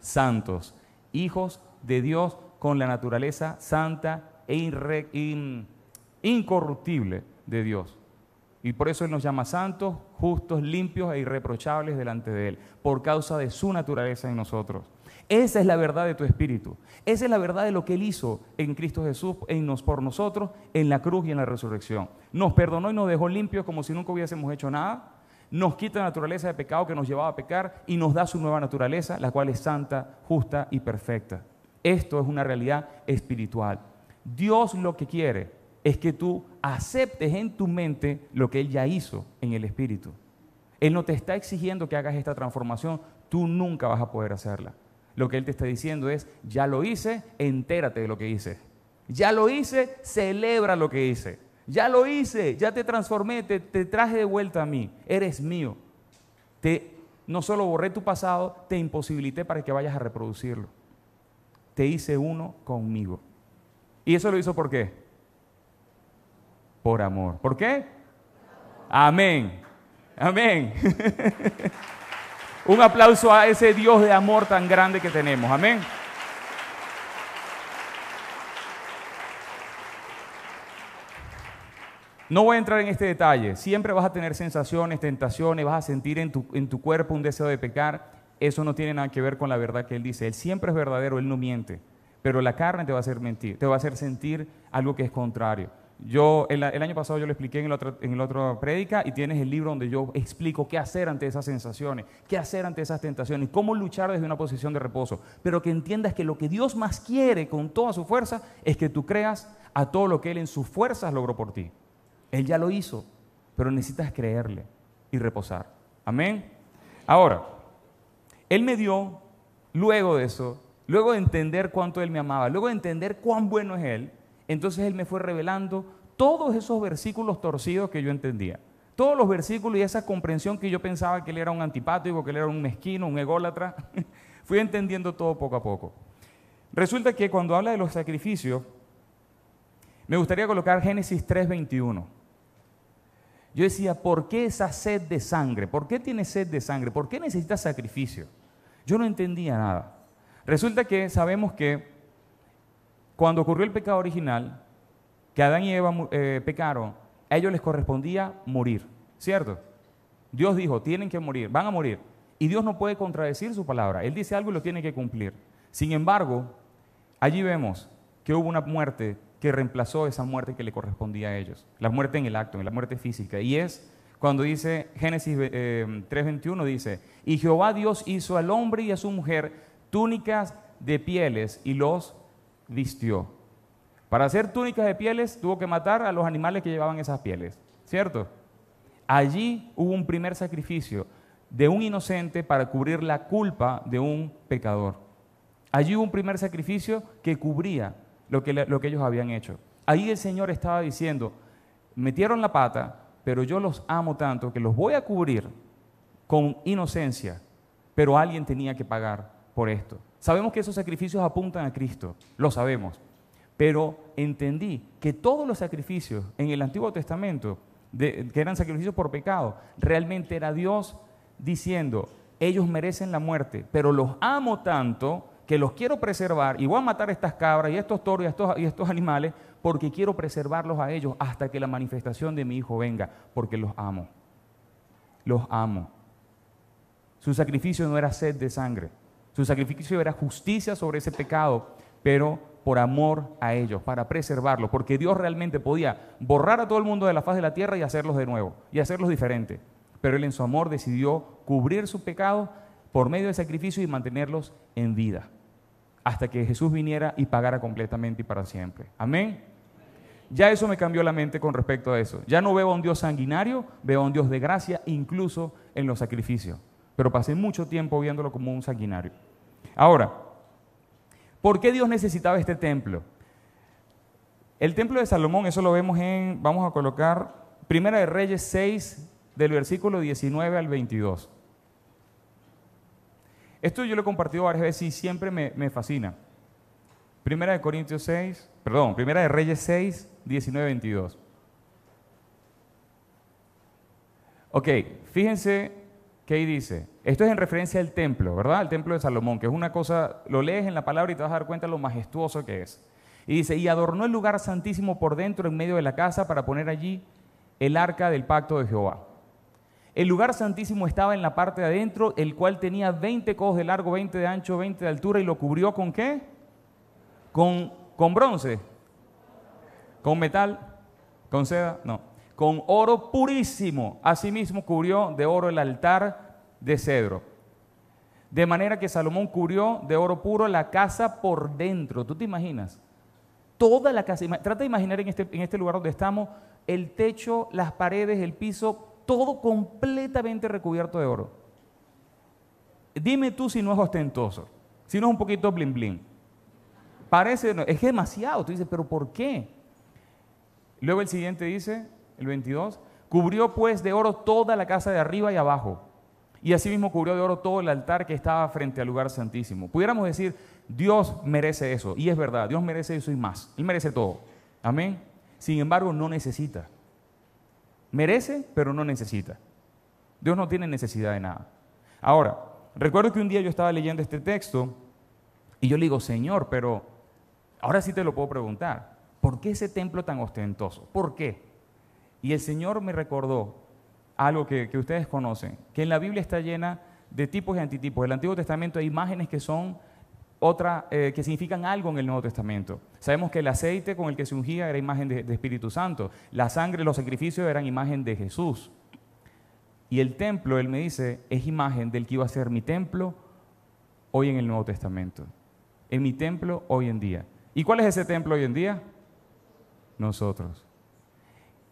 santos, hijos de Dios con la naturaleza santa e incorruptible de Dios. Y por eso Él nos llama santos, justos, limpios e irreprochables delante de Él, por causa de su naturaleza en nosotros. Esa es la verdad de tu espíritu. Esa es la verdad de lo que Él hizo en Cristo Jesús, en nos, por nosotros, en la cruz y en la resurrección. Nos perdonó y nos dejó limpios como si nunca hubiésemos hecho nada. Nos quita la naturaleza de pecado que nos llevaba a pecar y nos da su nueva naturaleza, la cual es santa, justa y perfecta. Esto es una realidad espiritual. Dios lo que quiere es que tú aceptes en tu mente lo que Él ya hizo en el espíritu. Él no te está exigiendo que hagas esta transformación, tú nunca vas a poder hacerla. Lo que Él te está diciendo es, ya lo hice, entérate de lo que hice. Ya lo hice, celebra lo que hice. Ya lo hice, ya te transformé, te, traje de vuelta a mí. Eres mío. Te, no solo borré tu pasado, te imposibilité para que vayas a reproducirlo. Te hice uno conmigo. ¿Y eso lo hizo por qué? Por amor. ¿Por qué? Amén. Amén. Un aplauso a ese Dios de amor tan grande que tenemos. Amén. No voy a entrar en este detalle. Siempre vas a tener sensaciones, tentaciones, vas a sentir en tu, en tu cuerpo un deseo de pecar. Eso no tiene nada que ver con la verdad que Él dice. Él siempre es verdadero, Él no miente. Pero la carne te va a hacer mentir, te va a hacer sentir algo que es contrario. Yo, el, año pasado yo lo expliqué en el, otro, en el otro prédica y tienes el libro donde yo explico qué hacer ante esas sensaciones, qué hacer ante esas tentaciones, cómo luchar desde una posición de reposo. Pero que entiendas que lo que Dios más quiere con toda su fuerza es que tú creas a todo lo que Él en sus fuerzas logró por ti. Él ya lo hizo, pero necesitas creerle y reposar. Amén. Ahora, Él me dio, luego de eso, luego de entender cuánto Él me amaba, luego de entender cuán bueno es Él, entonces Él me fue revelando todos esos versículos torcidos que yo entendía. Todos los versículos y esa comprensión que yo pensaba que Él era un antipático, que Él era un mezquino, un ególatra, fui entendiendo todo poco a poco. Resulta que cuando habla de los sacrificios, me gustaría colocar Génesis 3:21. Yo decía, ¿por qué esa sed de sangre? ¿Por qué tiene sed de sangre? ¿Por qué necesita sacrificio? Yo no entendía nada. Resulta que sabemos que cuando ocurrió el pecado original, que Adán y Eva eh, pecaron, a ellos les correspondía morir, ¿cierto? Dios dijo, tienen que morir, van a morir. Y Dios no puede contradecir su palabra. Él dice algo y lo tiene que cumplir. Sin embargo, allí vemos que hubo una muerte que reemplazó esa muerte que le correspondía a ellos. La muerte en el acto, en la muerte física. Y es cuando dice Génesis 3:21, eh, dice, y Jehová Dios hizo al hombre y a su mujer túnicas de pieles y los vistió. Para hacer túnicas de pieles tuvo que matar a los animales que llevaban esas pieles, ¿cierto? Allí hubo un primer sacrificio de un inocente para cubrir la culpa de un pecador. Allí hubo un primer sacrificio que cubría lo que, lo que ellos habían hecho. Ahí el Señor estaba diciendo, metieron la pata, pero yo los amo tanto que los voy a cubrir con inocencia, pero alguien tenía que pagar por esto. Sabemos que esos sacrificios apuntan a Cristo, lo sabemos, pero entendí que todos los sacrificios en el Antiguo Testamento, que eran sacrificios por pecado, realmente era Dios diciendo, ellos merecen la muerte, pero los amo tanto que los quiero preservar y voy a matar estas cabras y estos toros y estos, y estos animales porque quiero preservarlos a ellos hasta que la manifestación de mi hijo venga, porque los amo. Los amo. Su sacrificio no era sed de sangre, su sacrificio era justicia sobre ese pecado, pero por amor a ellos, para preservarlos, porque Dios realmente podía borrar a todo el mundo de la faz de la tierra y hacerlos de nuevo, y hacerlos diferentes. Pero Él en su amor decidió cubrir su pecado por medio del sacrificio y mantenerlos en vida, hasta que Jesús viniera y pagara completamente y para siempre. Amén. Ya eso me cambió la mente con respecto a eso. Ya no veo a un Dios sanguinario, veo a un Dios de gracia, incluso en los sacrificios pero pasé mucho tiempo viéndolo como un sanguinario. Ahora, ¿por qué Dios necesitaba este templo? El templo de Salomón, eso lo vemos en, vamos a colocar, Primera de Reyes 6, del versículo 19 al 22. Esto yo lo he compartido varias veces y siempre me, fascina. Primera de Corintios 6, perdón, Primera de Reyes 6, 19, 22. Ok, fíjense ¿Qué dice? Esto es en referencia al templo, ¿verdad? El templo de Salomón, que es una cosa, lo lees en la palabra y te vas a dar cuenta de lo majestuoso que es. Y dice, y adornó el lugar santísimo por dentro en medio de la casa para poner allí el arca del pacto de Jehová. El lugar santísimo estaba en la parte de adentro, el cual tenía 20 codos de largo, 20 de ancho, 20 de altura, y lo cubrió con qué? Con, con bronce, con metal, con seda, no con oro purísimo. Asimismo cubrió de oro el altar de cedro. De manera que Salomón cubrió de oro puro la casa por dentro. ¿Tú te imaginas? Toda la casa. Trata de imaginar en este, en este lugar donde estamos el techo, las paredes, el piso todo completamente recubierto de oro. Dime tú si no es ostentoso, si no es un poquito blin blin. Parece, es demasiado. Tú dices, pero ¿por qué? Luego el siguiente dice, el 22, cubrió pues de oro toda la casa de arriba y abajo. Y asimismo cubrió de oro todo el altar que estaba frente al lugar santísimo. Pudiéramos decir, Dios merece eso. Y es verdad, Dios merece eso y más. Él merece todo. Amén. Sin embargo, no necesita. Merece, pero no necesita. Dios no tiene necesidad de nada. Ahora, recuerdo que un día yo estaba leyendo este texto y yo le digo, Señor, pero ahora sí te lo puedo preguntar. ¿Por qué ese templo tan ostentoso? ¿Por qué? Y el Señor me recordó algo que, ustedes conocen, que en la Biblia está llena de tipos y antitipos. En el Antiguo Testamento hay imágenes que son otra, eh, que significan algo en el Nuevo Testamento. Sabemos que el aceite con el que se ungía era imagen de, Espíritu Santo, la sangre, los sacrificios eran imagen de Jesús. Y el templo, él me dice, es imagen del que iba a ser mi templo hoy en el Nuevo Testamento. En mi templo hoy en día. ¿Y cuál es ese templo hoy en día? Nosotros.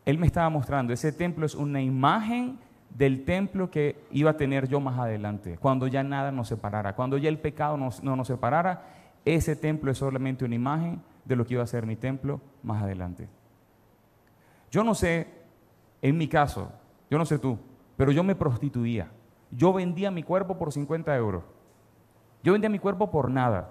Él me estaba mostrando, ese templo es una imagen del templo que iba a tener yo más adelante, cuando ya nada nos separara, cuando ya el pecado no nos separara, ese templo es solamente una imagen de lo que iba a ser mi templo más adelante. Yo no sé, en mi caso, yo no sé tú, pero yo me prostituía. Yo vendía mi cuerpo por 50 euros. Yo vendía mi cuerpo por nada.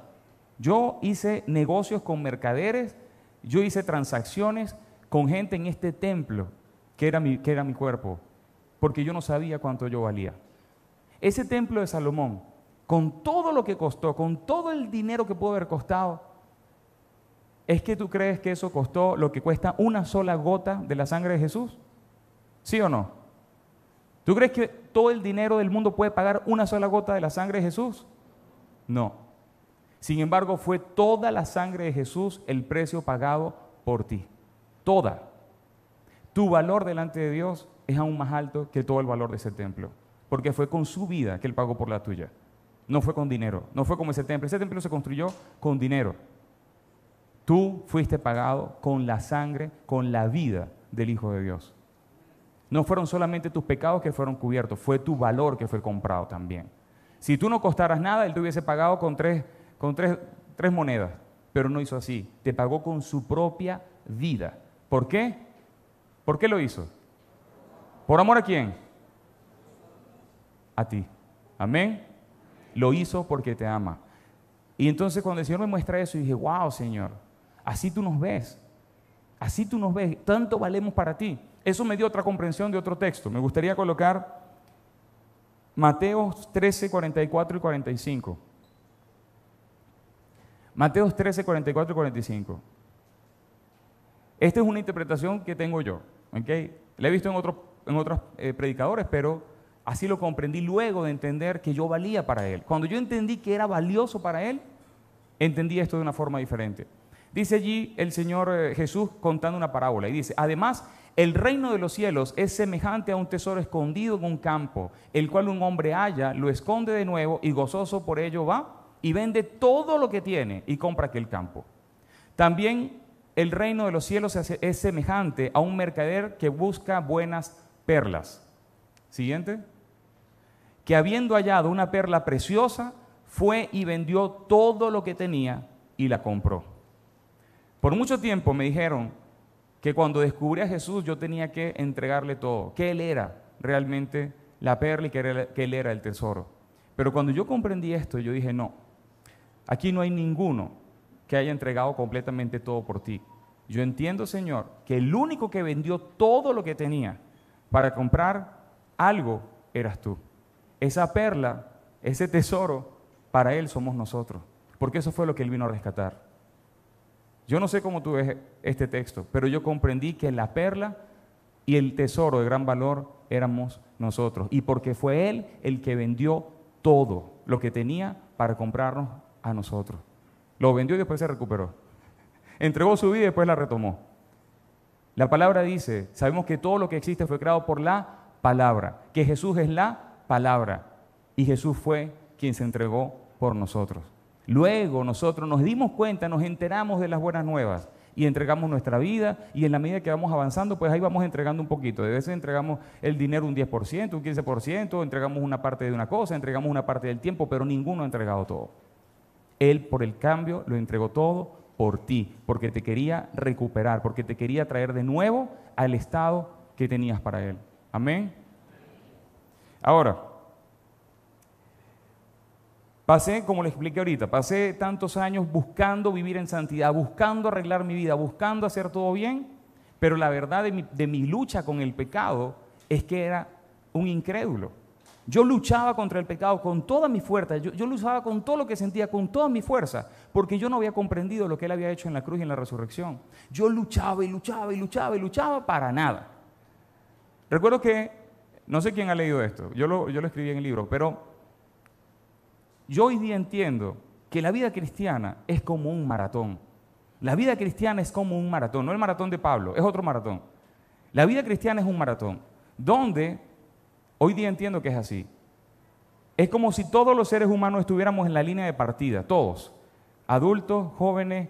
Yo hice negocios con mercaderes, yo hice transacciones con gente en este templo que era mi, que era mi cuerpo porque yo no sabía cuánto yo valía. Ese templo de Salomón, con todo lo que costó, con todo el dinero que pudo haber costado, ¿es que tú crees que eso costó lo que cuesta una sola gota de la sangre de Jesús? ¿Sí o no? ¿Tú crees que todo el dinero del mundo puede pagar una sola gota de la sangre de Jesús? No. Sin embargo, fue toda la sangre de Jesús el precio pagado por ti. Toda. Tu valor delante de Dios es aún más alto que todo el valor de ese templo, porque fue con su vida que él pagó por la tuya. No fue con dinero, no fue como ese templo. Ese templo se construyó con dinero. Tú fuiste pagado con la sangre, con la vida del Hijo de Dios. No fueron solamente tus pecados que fueron cubiertos, fue tu valor que fue comprado también. Si tú no costaras nada, Él te hubiese pagado con tres, con tres, tres monedas, pero no hizo así. Te pagó con su propia vida. ¿Por qué? ¿Por qué lo hizo? ¿Por amor a quién? A ti. Amén. Lo hizo porque te ama. Y entonces cuando el Señor me muestra eso, dije, wow, Señor, así tú nos ves. Así tú nos ves. Tanto valemos para ti. Eso me dio otra comprensión de otro texto. Me gustaría colocar Mateo 13, 44 y 45. Mateo 13, 44 y 45. Esta es una interpretación que tengo yo. ¿okay? La he visto en otros en otros eh, predicadores, pero así lo comprendí luego de entender que yo valía para Él. Cuando yo entendí que era valioso para Él, entendí esto de una forma diferente. Dice allí el Señor eh, Jesús contando una parábola y dice, además, el reino de los cielos es semejante a un tesoro escondido en un campo, el cual un hombre halla, lo esconde de nuevo y gozoso por ello va y vende todo lo que tiene y compra aquel campo. También el reino de los cielos es semejante a un mercader que busca buenas perlas. Siguiente. Que habiendo hallado una perla preciosa, fue y vendió todo lo que tenía y la compró. Por mucho tiempo me dijeron que cuando descubrí a Jesús yo tenía que entregarle todo, que Él era realmente la perla y que, Él era el tesoro. Pero cuando yo comprendí esto, yo dije, no, aquí no hay ninguno que haya entregado completamente todo por ti. Yo entiendo, Señor, que el único que vendió todo lo que tenía para comprar algo eras tú. Esa perla, ese tesoro, para Él somos nosotros. Porque eso fue lo que Él vino a rescatar. Yo no sé cómo tú ves este texto, pero yo comprendí que la perla y el tesoro de gran valor éramos nosotros. Y porque fue Él el que vendió todo lo que tenía para comprarnos a nosotros. Lo vendió y después se recuperó. Entregó su vida y después la retomó. La palabra dice, sabemos que todo lo que existe fue creado por la palabra, que Jesús es la palabra y Jesús fue quien se entregó por nosotros. Luego nosotros nos dimos cuenta, nos enteramos de las buenas nuevas, y entregamos nuestra vida y en la medida que vamos avanzando, pues ahí vamos entregando un poquito. De veces entregamos el dinero un 10%, un 15%, entregamos una parte de una cosa, entregamos una parte del tiempo, pero ninguno ha entregado todo. Él por el cambio lo entregó todo por ti, porque te quería recuperar, porque te quería traer de nuevo al estado que tenías para Él. Amén. Ahora, pasé, como le expliqué ahorita, pasé tantos años buscando vivir en santidad, buscando arreglar mi vida, buscando hacer todo bien, pero la verdad de mi, lucha con el pecado es que era un incrédulo. Yo luchaba contra el pecado con toda mi fuerza, yo, luchaba con todo lo que sentía, con toda mi fuerza, porque yo no había comprendido lo que Él había hecho en la cruz y en la resurrección. Yo luchaba y luchaba y luchaba y luchaba para nada. Recuerdo que, no sé quién ha leído esto, yo lo, yo lo escribí en el libro, pero yo hoy día entiendo que la vida cristiana es como un maratón. La vida cristiana es como un maratón, no el maratón de Pablo, es otro maratón. La vida cristiana es un maratón, donde Hoy día entiendo que es así. Es como si todos los seres humanos estuviéramos en la línea de partida, todos. Adultos, jóvenes,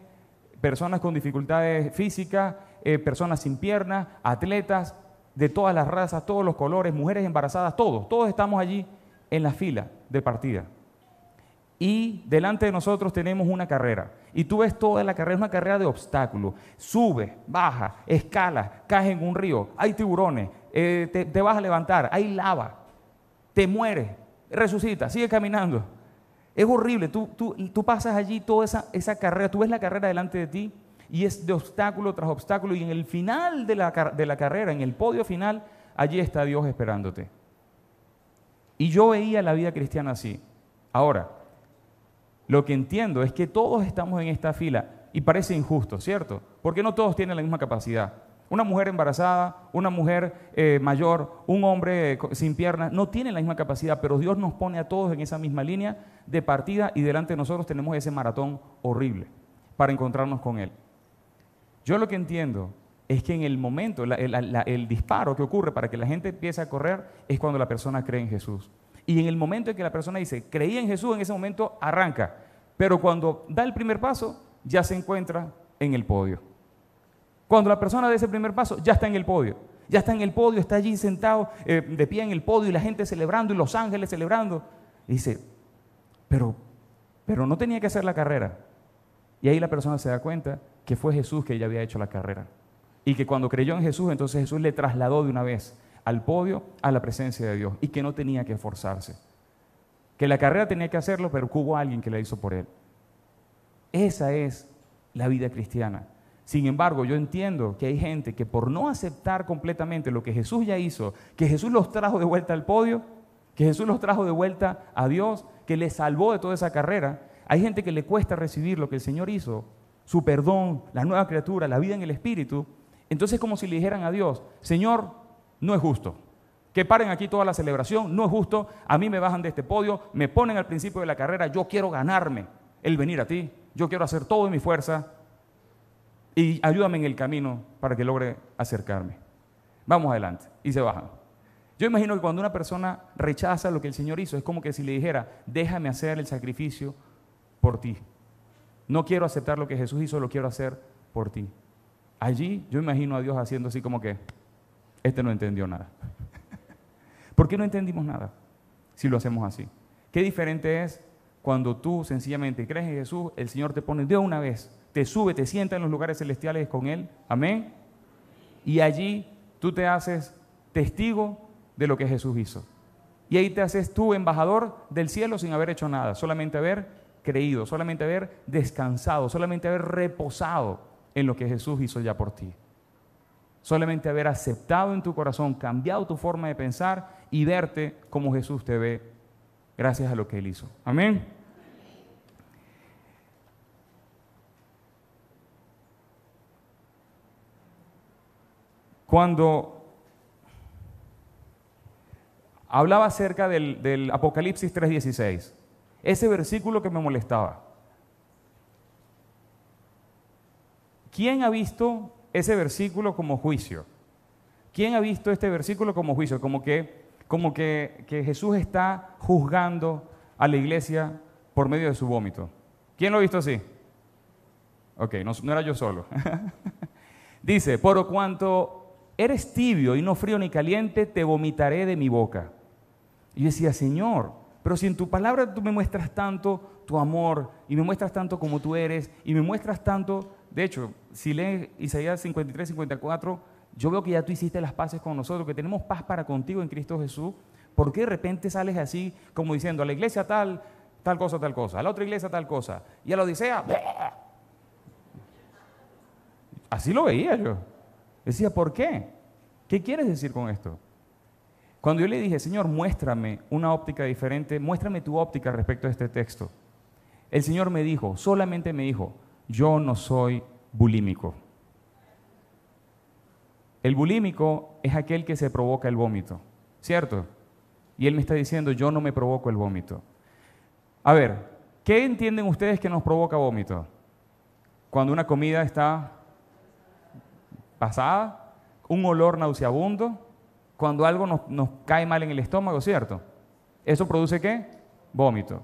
personas con dificultades físicas, eh, personas sin piernas, atletas de todas las razas, todos los colores, mujeres embarazadas, todos. Todos estamos allí en la fila de partida. Y delante de nosotros tenemos una carrera. Y tú ves toda la carrera, es una carrera de obstáculos. Sube, baja, escala, caes en un río, hay tiburones, eh, te, vas a levantar, hay lava, te mueres, resucita, sigue caminando. Es horrible, tú, tú, pasas allí toda esa, esa, carrera, tú ves la carrera delante de ti y es de obstáculo tras obstáculo y en el final de la, de la carrera, en el podio final, allí está Dios esperándote. Y yo veía la vida cristiana así. Ahora, lo que entiendo es que todos estamos en esta fila y parece injusto, ¿cierto? Porque no todos tienen la misma capacidad. Una mujer embarazada, una mujer eh, mayor, un hombre sin piernas, no tienen la misma capacidad, pero Dios nos pone a todos en esa misma línea de partida y delante de nosotros tenemos ese maratón horrible para encontrarnos con Él. Yo lo que entiendo es que en el momento, el, disparo que ocurre para que la gente empiece a correr es cuando la persona cree en Jesús. Y en el momento en que la persona dice, creí en Jesús, en ese momento arranca. Pero cuando da el primer paso, ya se encuentra en el podio. Cuando la persona da ese primer paso, ya está en el podio. Ya está en el podio, está allí sentado eh, de pie en el podio y la gente celebrando y los ángeles celebrando. dice, pero, pero no tenía que hacer la carrera. Y ahí la persona se da cuenta que fue Jesús que ya había hecho la carrera. Y que cuando creyó en Jesús, entonces Jesús le trasladó de una vez al podio, a la presencia de Dios. Y que no tenía que esforzarse. Que la carrera tenía que hacerlo, pero hubo alguien que la hizo por él. Esa es la vida cristiana. Sin embargo, yo entiendo que hay gente que por no aceptar completamente lo que Jesús ya hizo, que Jesús los trajo de vuelta al podio, que Jesús los trajo de vuelta a Dios, que les salvó de toda esa carrera, hay gente que le cuesta recibir lo que el Señor hizo, su perdón, la nueva criatura, la vida en el Espíritu. Entonces como si le dijeran a Dios, Señor, no es justo. Que paren aquí toda la celebración, no es justo, a mí me bajan de este podio, me ponen al principio de la carrera, yo quiero ganarme el venir a ti, yo quiero hacer todo de mi fuerza, y ayúdame en el camino para que logre acercarme. Vamos adelante. Y se bajan. Yo imagino que cuando una persona rechaza lo que el Señor hizo, es como que si le dijera, déjame hacer el sacrificio por ti. No quiero aceptar lo que Jesús hizo, lo quiero hacer por ti. Allí yo imagino a Dios haciendo así como que, este no entendió nada. ¿Por qué no entendimos nada si lo hacemos así? Qué diferente es cuando tú sencillamente crees en Jesús, el Señor te pone de una vez te sube, te sienta en los lugares celestiales con Él. Amén. Y allí tú te haces testigo de lo que Jesús hizo. Y ahí te haces tú embajador del cielo sin haber hecho nada, solamente haber creído, solamente haber descansado, solamente haber reposado en lo que Jesús hizo ya por ti. Solamente haber aceptado en tu corazón, cambiado tu forma de pensar y verte como Jesús te ve gracias a lo que Él hizo. Amén. Cuando hablaba acerca del, Apocalipsis 3:16, ese versículo que me molestaba. ¿Quién ha visto ese versículo como juicio? ¿Quién ha visto este versículo como juicio? Como que, como que Jesús está juzgando a la iglesia por medio de su vómito. ¿Quién lo ha visto así? Ok, no, no era yo solo. Dice, por cuanto eres tibio y no frío ni caliente, te vomitaré de mi boca. Y yo decía, Señor, pero si en tu palabra tú me muestras tanto tu amor y me muestras tanto como tú eres y me muestras tanto, de hecho, si lees Isaías 53, 54, yo veo que ya tú hiciste las paces con nosotros, que tenemos paz para contigo en Cristo Jesús. ¿Por qué de repente sales así como diciendo a la iglesia tal, tal cosa, tal cosa, a la otra iglesia tal cosa, y a la Odisea, así lo veía yo. Decía, ¿por qué? ¿Qué quieres decir con esto? Cuando yo le dije, Señor, muéstrame una óptica diferente, muéstrame tu óptica respecto a este texto, el Señor me dijo, solamente me dijo, yo no soy bulímico. El bulímico es aquel que se provoca el vómito, ¿cierto? Y él me está diciendo, yo no me provoco el vómito. A ver, ¿qué entienden ustedes que nos provoca vómito? Cuando una comida está pasada, un olor nauseabundo, cuando algo nos, cae mal en el estómago, ¿cierto? ¿Eso produce qué? Vómito.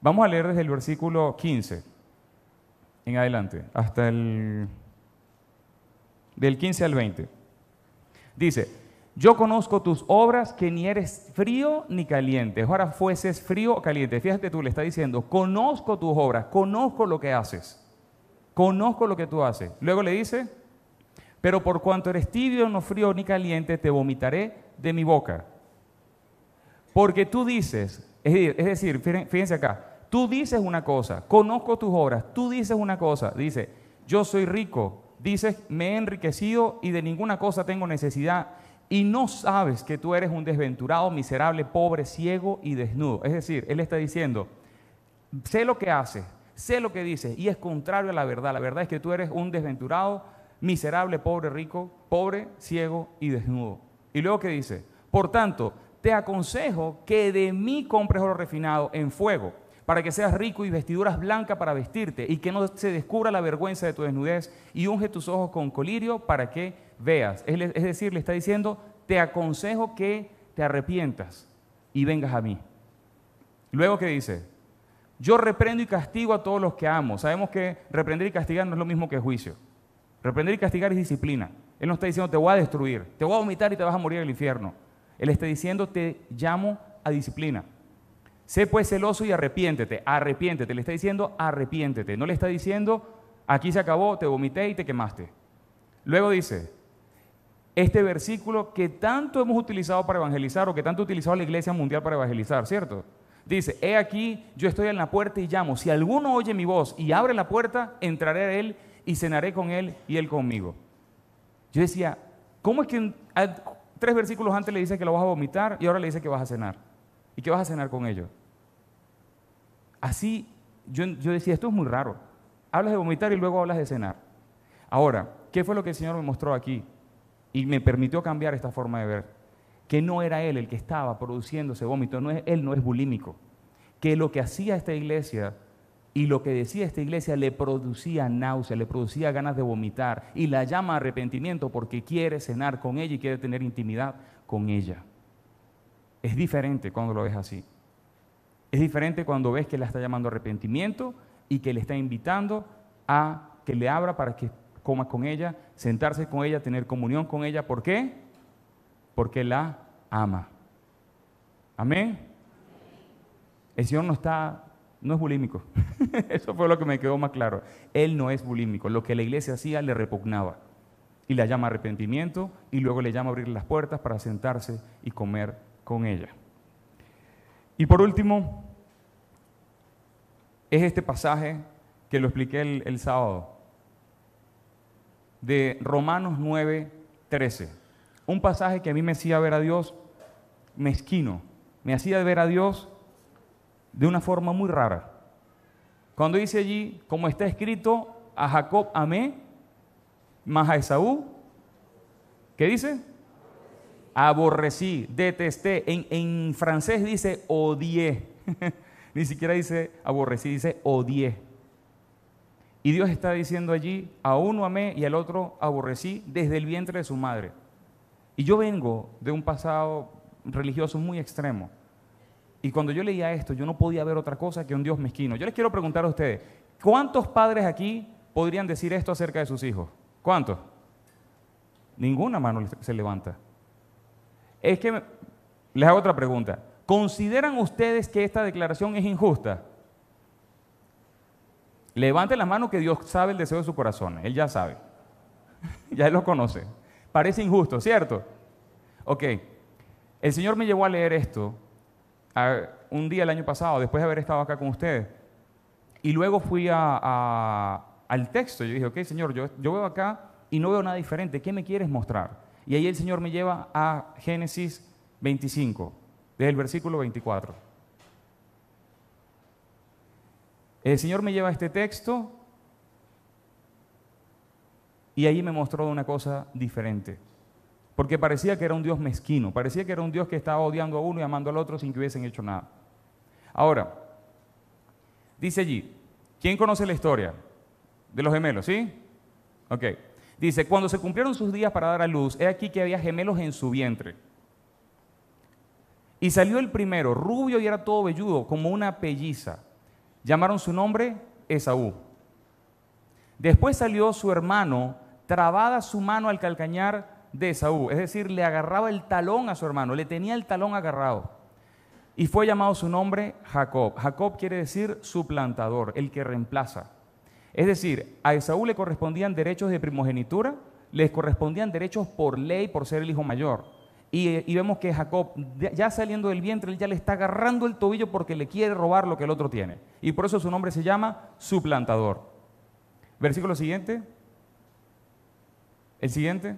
Vamos a leer desde el versículo 15 en adelante, hasta el del 15 al 20. Dice, yo conozco tus obras que ni eres frío ni caliente. Ahora fueses frío o caliente. Fíjate tú, le está diciendo, conozco tus obras, conozco lo que haces. Conozco lo que tú haces. Luego le dice, pero por cuanto eres tibio, no frío ni caliente, te vomitaré de mi boca. Porque tú dices, es decir, fíjense acá, tú dices una cosa, conozco tus obras, tú dices una cosa, dice, yo soy rico, dices, me he enriquecido y de ninguna cosa tengo necesidad, y no sabes que tú eres un desventurado, miserable, pobre, ciego y desnudo. Es decir, él está diciendo, sé lo que haces, sé lo que dices, y es contrario a la verdad. La verdad es que tú eres un desventurado, miserable, pobre, rico, pobre, ciego y desnudo. Y luego que dice, por tanto, te aconsejo que de mí compres oro refinado en fuego, para que seas rico y vestiduras blancas para vestirte, y que no se descubra la vergüenza de tu desnudez, y unge tus ojos con colirio para que veas. Es, decir, le está diciendo, te aconsejo que te arrepientas y vengas a mí. Luego que dice, yo reprendo y castigo a todos los que amo. Sabemos que reprender y castigar no es lo mismo que juicio. Reprender y castigar es disciplina. Él no está diciendo te voy a destruir, te voy a vomitar y te vas a morir en el infierno. Él está diciendo te llamo a disciplina. Sé pues celoso y arrepiéntete, arrepiéntete. Le está diciendo arrepiéntete. No le está diciendo aquí se acabó, te vomité y te quemaste. Luego dice, este versículo que tanto hemos utilizado para evangelizar o que tanto ha utilizado la Iglesia Mundial para evangelizar, ¿cierto? Dice, he aquí, yo estoy en la puerta y llamo. Si alguno oye mi voz y abre la puerta, entraré a él y cenaré con él y él conmigo. Yo decía, ¿cómo es que tres versículos antes le dice que lo vas a vomitar y ahora le dice que vas a cenar? ¿Y que vas a cenar con ellos? Así, yo, yo decía, esto es muy raro. Hablas de vomitar y luego hablas de cenar. Ahora, ¿qué fue lo que el Señor me mostró aquí? Y me permitió cambiar esta forma de ver. Que no era Él el que estaba produciendo ese vómito, no es, Él no es bulímico. Que lo que hacía esta iglesia y lo que decía esta iglesia le producía náusea, le producía ganas de vomitar y la llama arrepentimiento porque quiere cenar con ella y quiere tener intimidad con ella. Es diferente cuando lo ves así. Es diferente cuando ves que la está llamando arrepentimiento y que le está invitando a que le abra para que coma con ella, sentarse con ella, tener comunión con ella. ¿Por qué? Porque la ama. Amén. El Señor no está no es bulímico. Eso fue lo que me quedó más claro. Él no es bulímico. Lo que la iglesia hacía le repugnaba. Y la llama arrepentimiento y luego le llama abrir las puertas para sentarse y comer con ella. Y por último, es este pasaje que lo expliqué el, el sábado, de Romanos 9, 13. Un pasaje que a mí me hacía ver a Dios mezquino, me hacía ver a Dios de una forma muy rara. Cuando dice allí, como está escrito, a Jacob amé, más a Esaú, ¿qué dice? Aborrecí, detesté. En, en francés dice odié. Ni siquiera dice aborrecí, dice odié. Y Dios está diciendo allí, a uno amé y al otro aborrecí desde el vientre de su madre. Y yo vengo de un pasado religioso muy extremo. Y cuando yo leía esto, yo no podía ver otra cosa que un Dios mezquino. Yo les quiero preguntar a ustedes, ¿cuántos padres aquí podrían decir esto acerca de sus hijos? ¿Cuántos? Ninguna mano se levanta. Es que les hago otra pregunta. ¿Consideran ustedes que esta declaración es injusta? Levanten la mano que Dios sabe el deseo de su corazón. Él ya sabe. ya él lo conoce. Parece injusto, ¿cierto? Ok. El Señor me llevó a leer esto un día el año pasado, después de haber estado acá con ustedes. Y luego fui al texto. Yo dije, ok, Señor, yo, yo veo acá y no veo nada diferente. ¿Qué me quieres mostrar? Y ahí el Señor me lleva a Génesis 25, desde el versículo 24. El Señor me lleva a este texto y ahí me mostró una cosa diferente. Porque parecía que era un Dios mezquino, parecía que era un Dios que estaba odiando a uno y amando al otro sin que hubiesen hecho nada. Ahora, dice allí, ¿quién conoce la historia de los gemelos? ¿Sí? Ok. Dice, cuando se cumplieron sus días para dar a luz, he aquí que había gemelos en su vientre. Y salió el primero, rubio y era todo velludo, como una pelliza. Llamaron su nombre Esaú. Después salió su hermano, trabada su mano al calcañar de Esaú, es decir, le agarraba el talón a su hermano, le tenía el talón agarrado. Y fue llamado su nombre Jacob. Jacob quiere decir suplantador, el que reemplaza. Es decir, a Esaú le correspondían derechos de primogenitura, les correspondían derechos por ley por ser el hijo mayor. Y, vemos que Jacob, ya saliendo del vientre, ya le está agarrando el tobillo porque le quiere robar lo que el otro tiene. Y por eso su nombre se llama suplantador. Versículo siguiente. El siguiente.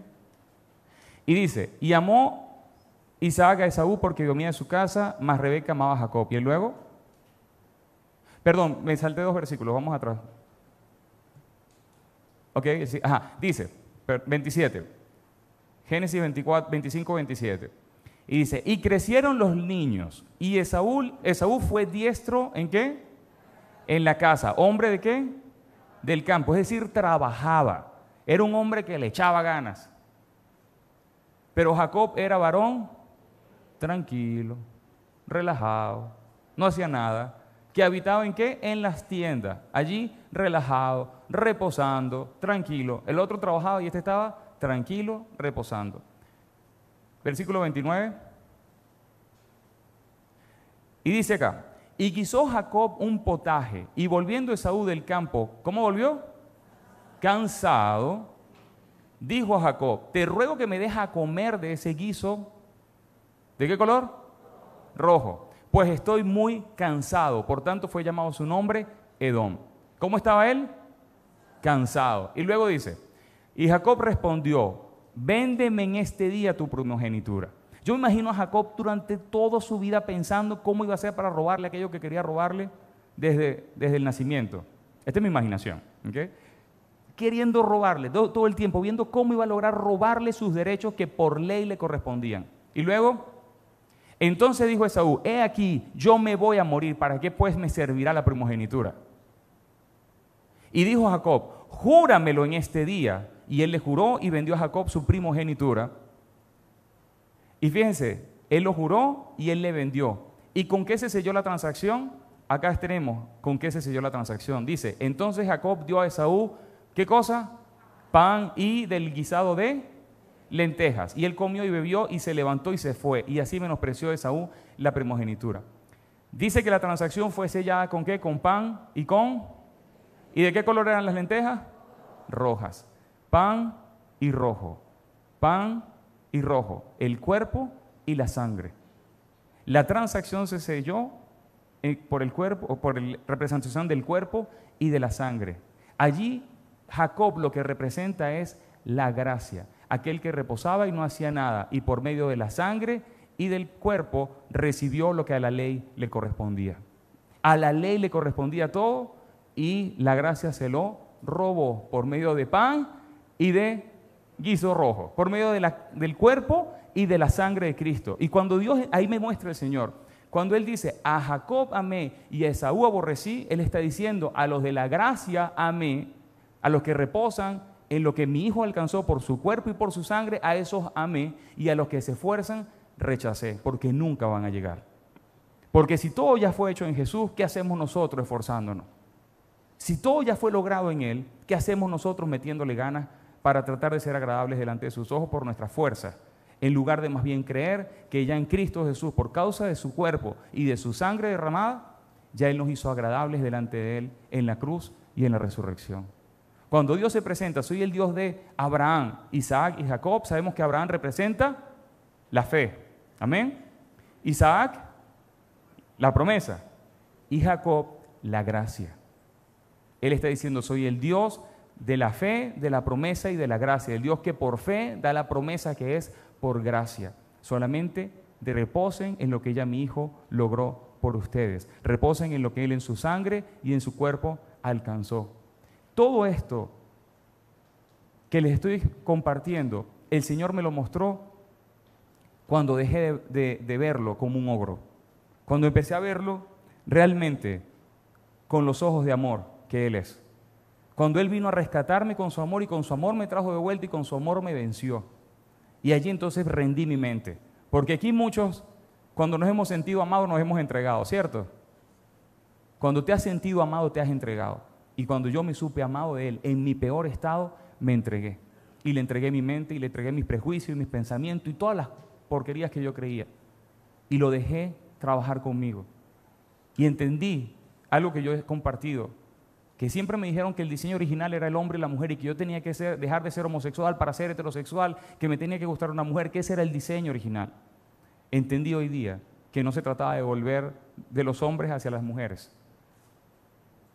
Y dice, y amó Isaac a Esaú porque dormía en su casa, más Rebeca amaba a Jacob. Y luego, perdón, me salté dos versículos, vamos atrás. Ok, ajá, dice, 27. Génesis 24, 25, 27. Y dice, y crecieron los niños. Y Esaú, Esaú fue diestro en qué? En la casa. ¿Hombre de qué? Del campo. Es decir, trabajaba. Era un hombre que le echaba ganas. Pero Jacob era varón tranquilo, relajado, no hacía nada. ¿Que habitaba en qué? En las tiendas. Allí relajado, reposando, tranquilo. El otro trabajaba y este estaba tranquilo, reposando. Versículo 29. Y dice acá, y quiso Jacob un potaje, y volviendo Esaú del campo, ¿cómo volvió? Cansado, dijo a Jacob, te ruego que me deja comer de ese guiso. ¿De qué color? Rojo. Pues estoy muy cansado. Por tanto fue llamado su nombre Edom. ¿Cómo estaba él? Cansado. Y luego dice, y Jacob respondió, véndeme en este día tu primogenitura. Yo imagino a Jacob durante toda su vida pensando cómo iba a hacer para robarle aquello que quería robarle desde, desde el nacimiento. Esta es mi imaginación. Queriendo robarle todo, el tiempo, viendo cómo iba a lograr robarle sus derechos que por ley le correspondían. Y luego, entonces dijo Esaú, he aquí, yo me voy a morir, ¿para qué pues me servirá la primogenitura? Y dijo Jacob, júramelo en este día y él le juró y vendió a Jacob su primogenitura. Y fíjense, él lo juró y él le vendió. ¿Y con qué se selló la transacción? Acá tenemos con qué se selló la transacción. Dice, entonces Jacob dio a Esaú, ¿qué cosa? Pan y del guisado de lentejas. Y él comió y bebió y se levantó y se fue. Y así menospreció Esaú la primogenitura. Dice que la transacción fue sellada con qué? Con pan y con... ¿Y de qué color eran las lentejas? Rojas pan y rojo, pan y rojo, el cuerpo y la sangre. La transacción se selló eh, por el cuerpo, o por la representación del cuerpo y de la sangre. Allí Jacob lo que representa es la gracia, aquel que reposaba y no hacía nada, y por medio de la sangre y del cuerpo recibió lo que a la ley le correspondía. A la ley le correspondía todo y la gracia se lo robó por medio de pan y de guiso rojo, por medio del cuerpo y de la sangre de Cristo. Y cuando Dios, ahí me muestra el Señor, cuando Él dice, a Jacob amé y a Esaú aborrecí, Él está diciendo, a los de la gracia amé, a los que reposan en lo que mi Hijo alcanzó por su cuerpo y por su sangre, a esos amé, y a los que se esfuerzan, rechacé, porque nunca van a llegar. Porque si todo ya fue hecho en Jesús, ¿qué hacemos nosotros esforzándonos? Si todo ya fue logrado en Él, ¿qué hacemos nosotros metiéndole ganas para tratar de ser agradables delante de sus ojos por nuestra fuerza? En lugar de más bien creer que ya en Cristo Jesús, por causa de su cuerpo y de su sangre derramada, ya Él nos hizo agradables delante de Él en la cruz y en la resurrección. Cuando Dios se presenta, soy el Dios de Abraham, Isaac y Jacob, sabemos que Abraham representa la fe. Amén. Isaac, la promesa. Y Jacob, la gracia. Él está diciendo, soy el Dios de la fe, de la promesa y de la gracia. El Dios que por fe da la promesa que es por gracia. Solamente de reposen en lo que ya mi Hijo logró por ustedes. Reposen en lo que Él en su sangre y en su cuerpo alcanzó. Todo esto que les estoy compartiendo, el Señor me lo mostró cuando dejé de, verlo como un ogro. Cuando empecé a verlo realmente con los ojos de amor que Él es. Cuando Él vino a rescatarme con su amor y con su amor me trajo de vuelta y con su amor me venció. Y allí entonces rendí mi mente. Porque aquí muchos, cuando nos hemos sentido amados, nos hemos entregado, ¿cierto? Cuando te has sentido amado, te has entregado. Y cuando yo me supe amado de Él, en mi peor estado, me entregué. Y le entregué mi mente y le entregué mis prejuicios y mis pensamientos y todas las porquerías que yo creía. Y lo dejé trabajar conmigo. Y entendí algo que yo he compartido, que siempre me dijeron que el diseño original era el hombre y la mujer y que yo tenía que dejar de ser homosexual para ser heterosexual, que me tenía que gustar una mujer, que ese era el diseño original. Entendí hoy día que no se trataba de volver de los hombres hacia las mujeres.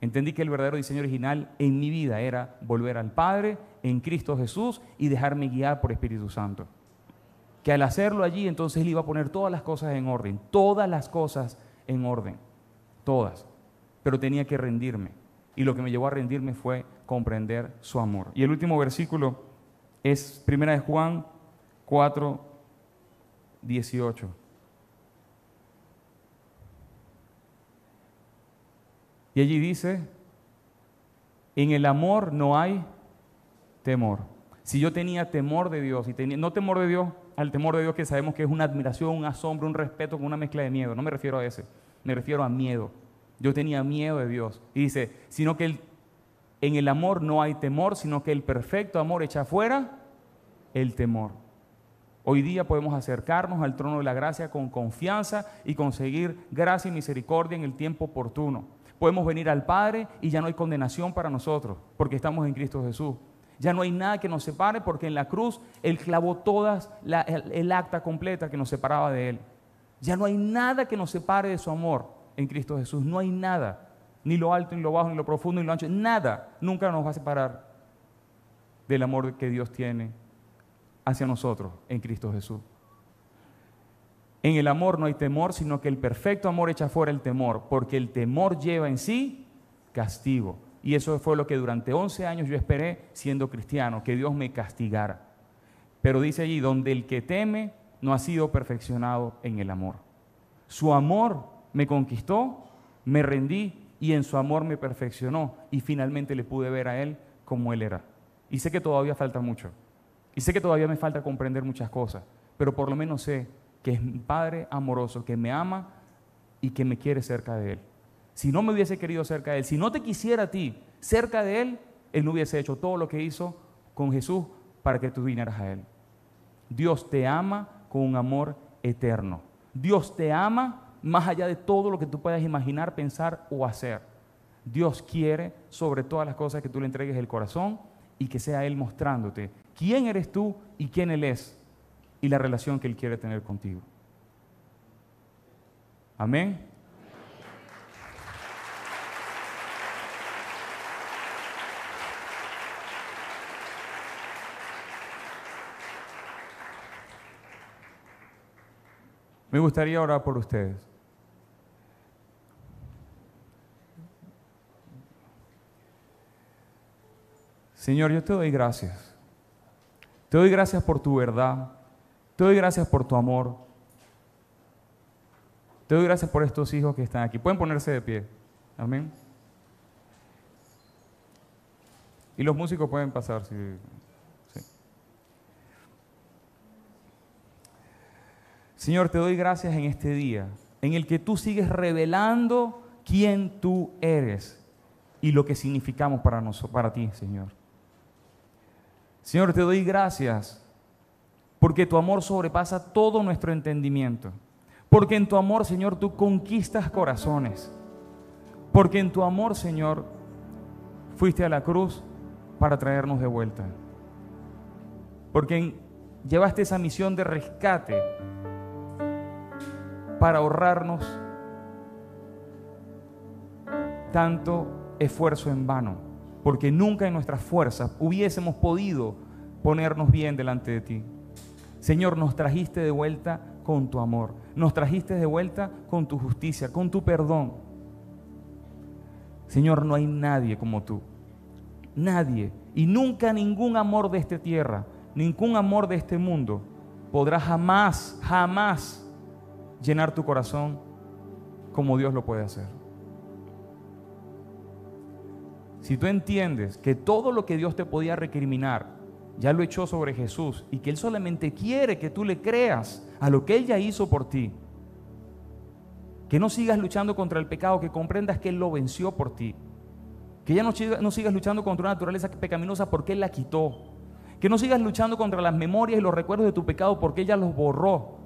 Entendí que el verdadero diseño original en mi vida era volver al Padre en Cristo Jesús y dejarme guiar por Espíritu Santo. Que al hacerlo allí entonces Él iba a poner todas las cosas en orden, todas las cosas en orden, todas. Pero tenía que rendirme y lo que me llevó a rendirme fue comprender su amor. Y el último versículo es Primera de Juan 4, 18. Y allí dice, en el amor no hay temor. Si yo tenía temor de Dios, y tenía, no temor de Dios, al temor de Dios que sabemos que es una admiración, un asombro, un respeto con una mezcla de miedo, no me refiero a ese, me refiero a miedo. Yo tenía miedo de Dios. Y dice, sino que en el amor no hay temor, sino que el perfecto amor echa fuera el temor. Hoy día podemos acercarnos al trono de la gracia con confianza y conseguir gracia y misericordia en el tiempo oportuno. Podemos venir al Padre y ya no hay condenación para nosotros, porque estamos en Cristo Jesús. Ya no hay nada que nos separe, porque en la cruz Él clavó todas el acta completa que nos separaba de Él. Ya no hay nada que nos separe de su amor en Cristo Jesús. No hay nada, ni lo alto, ni lo bajo, ni lo profundo, ni lo ancho, nada nunca nos va a separar del amor que Dios tiene hacia nosotros en Cristo Jesús. En el amor no hay temor, sino que el perfecto amor echa fuera el temor, porque el temor lleva en sí castigo. Y eso fue lo que durante 11 años yo esperé siendo cristiano, que Dios me castigara. Pero dice allí, donde el que teme no ha sido perfeccionado en el amor. Su amor me conquistó, me rendí y en su amor me perfeccionó y finalmente le pude ver a Él como Él era. Y sé que todavía falta mucho. Y sé que todavía me falta comprender muchas cosas, pero por lo menos sé que es mi Padre amoroso, que me ama y que me quiere cerca de Él. Si no me hubiese querido cerca de Él, si no te quisiera a ti cerca de Él, Él no hubiese hecho todo lo que hizo con Jesús para que tú vinieras a Él. Dios te ama con un amor eterno. Dios te ama más allá de todo lo que tú puedas imaginar, pensar o hacer. Dios quiere sobre todas las cosas que tú le entregues el corazón y que sea Él mostrándote quién eres tú y quién Él es y la relación que Él quiere tener contigo. Amén. Me gustaría orar por ustedes. Señor, yo te doy gracias. Te doy gracias por tu verdad. Te doy gracias por tu amor. Te doy gracias por estos hijos que están aquí. Pueden ponerse de pie. Amén. Y los músicos pueden pasar. Señor, te doy gracias en este día, en el que tú sigues revelando quién tú eres y lo que significamos para, nosotros, para ti, Señor. Señor, te doy gracias porque tu amor sobrepasa todo nuestro entendimiento. Porque en tu amor, Señor, tú conquistas corazones. Porque en tu amor, Señor, fuiste a la cruz para traernos de vuelta. Porque llevaste esa misión de rescate para ahorrarnos tanto esfuerzo en vano. Porque nunca en nuestras fuerzas hubiésemos podido ponernos bien delante de ti. Señor, nos trajiste de vuelta con tu amor. Nos trajiste de vuelta con tu justicia, con tu perdón. Señor, no hay nadie como tú. Nadie. Y nunca ningún amor de esta tierra, ningún amor de este mundo podrá jamás, jamás llenar tu corazón como Dios lo puede hacer. Si tú entiendes que todo lo que Dios te podía recriminar, ya lo echó sobre Jesús y que Él solamente quiere que tú le creas a lo que Él ya hizo por ti. Que no sigas luchando contra el pecado, que comprendas que Él lo venció por ti. Que ya no, sigas luchando contra una naturaleza pecaminosa porque Él la quitó. Que no sigas luchando contra las memorias y los recuerdos de tu pecado porque ella los borró.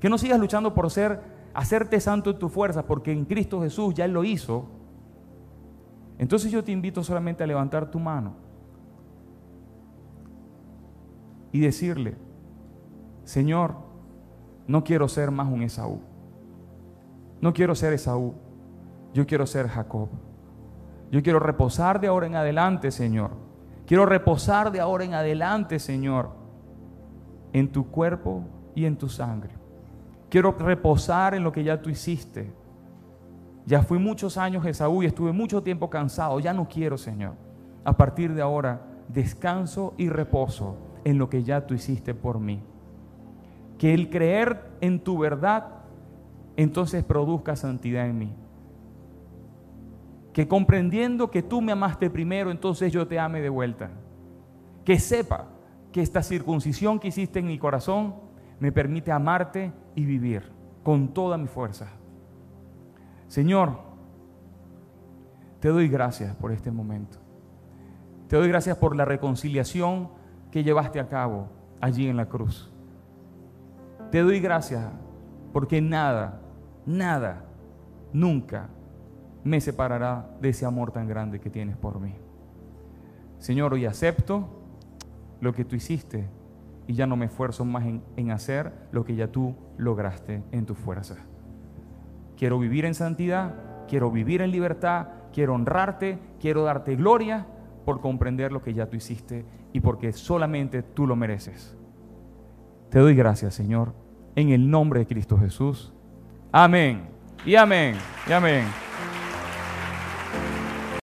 Que no sigas luchando por ser, hacerte santo en tu fuerza porque en Cristo Jesús ya Él lo hizo. Entonces yo te invito solamente a levantar tu mano y decirle, Señor, no quiero ser más un Esaú. No quiero ser Esaú. Yo quiero ser Jacob. Yo quiero reposar de ahora en adelante, Señor. Quiero reposar de ahora en adelante, Señor, en tu cuerpo y en tu sangre. Quiero reposar en lo que ya tú hiciste. Ya fui muchos años Esaú y estuve mucho tiempo cansado. Ya no quiero, Señor. A partir de ahora, descanso y reposo en lo que ya tú hiciste por mí. Que el creer en tu verdad entonces produzca santidad en mí. Que comprendiendo que tú me amaste primero, entonces yo te ame de vuelta. Que sepa que esta circuncisión que hiciste en mi corazón me permite amarte y vivir con toda mi fuerza. Señor, te doy gracias por este momento. Te doy gracias por la reconciliación que llevaste a cabo allí en la cruz. Te doy gracias porque nada, nada, nunca me separará de ese amor tan grande que tienes por mí. Señor, hoy acepto lo que tú hiciste y ya no me esfuerzo más en, en, hacer lo que ya tú lograste en tu fuerza. Quiero vivir en santidad, quiero vivir en libertad, quiero honrarte, quiero darte gloria por comprender lo que ya tú hiciste y porque solamente tú lo mereces. Te doy gracias, Señor, en el nombre de Cristo Jesús. Amén. Y amén. Y amén.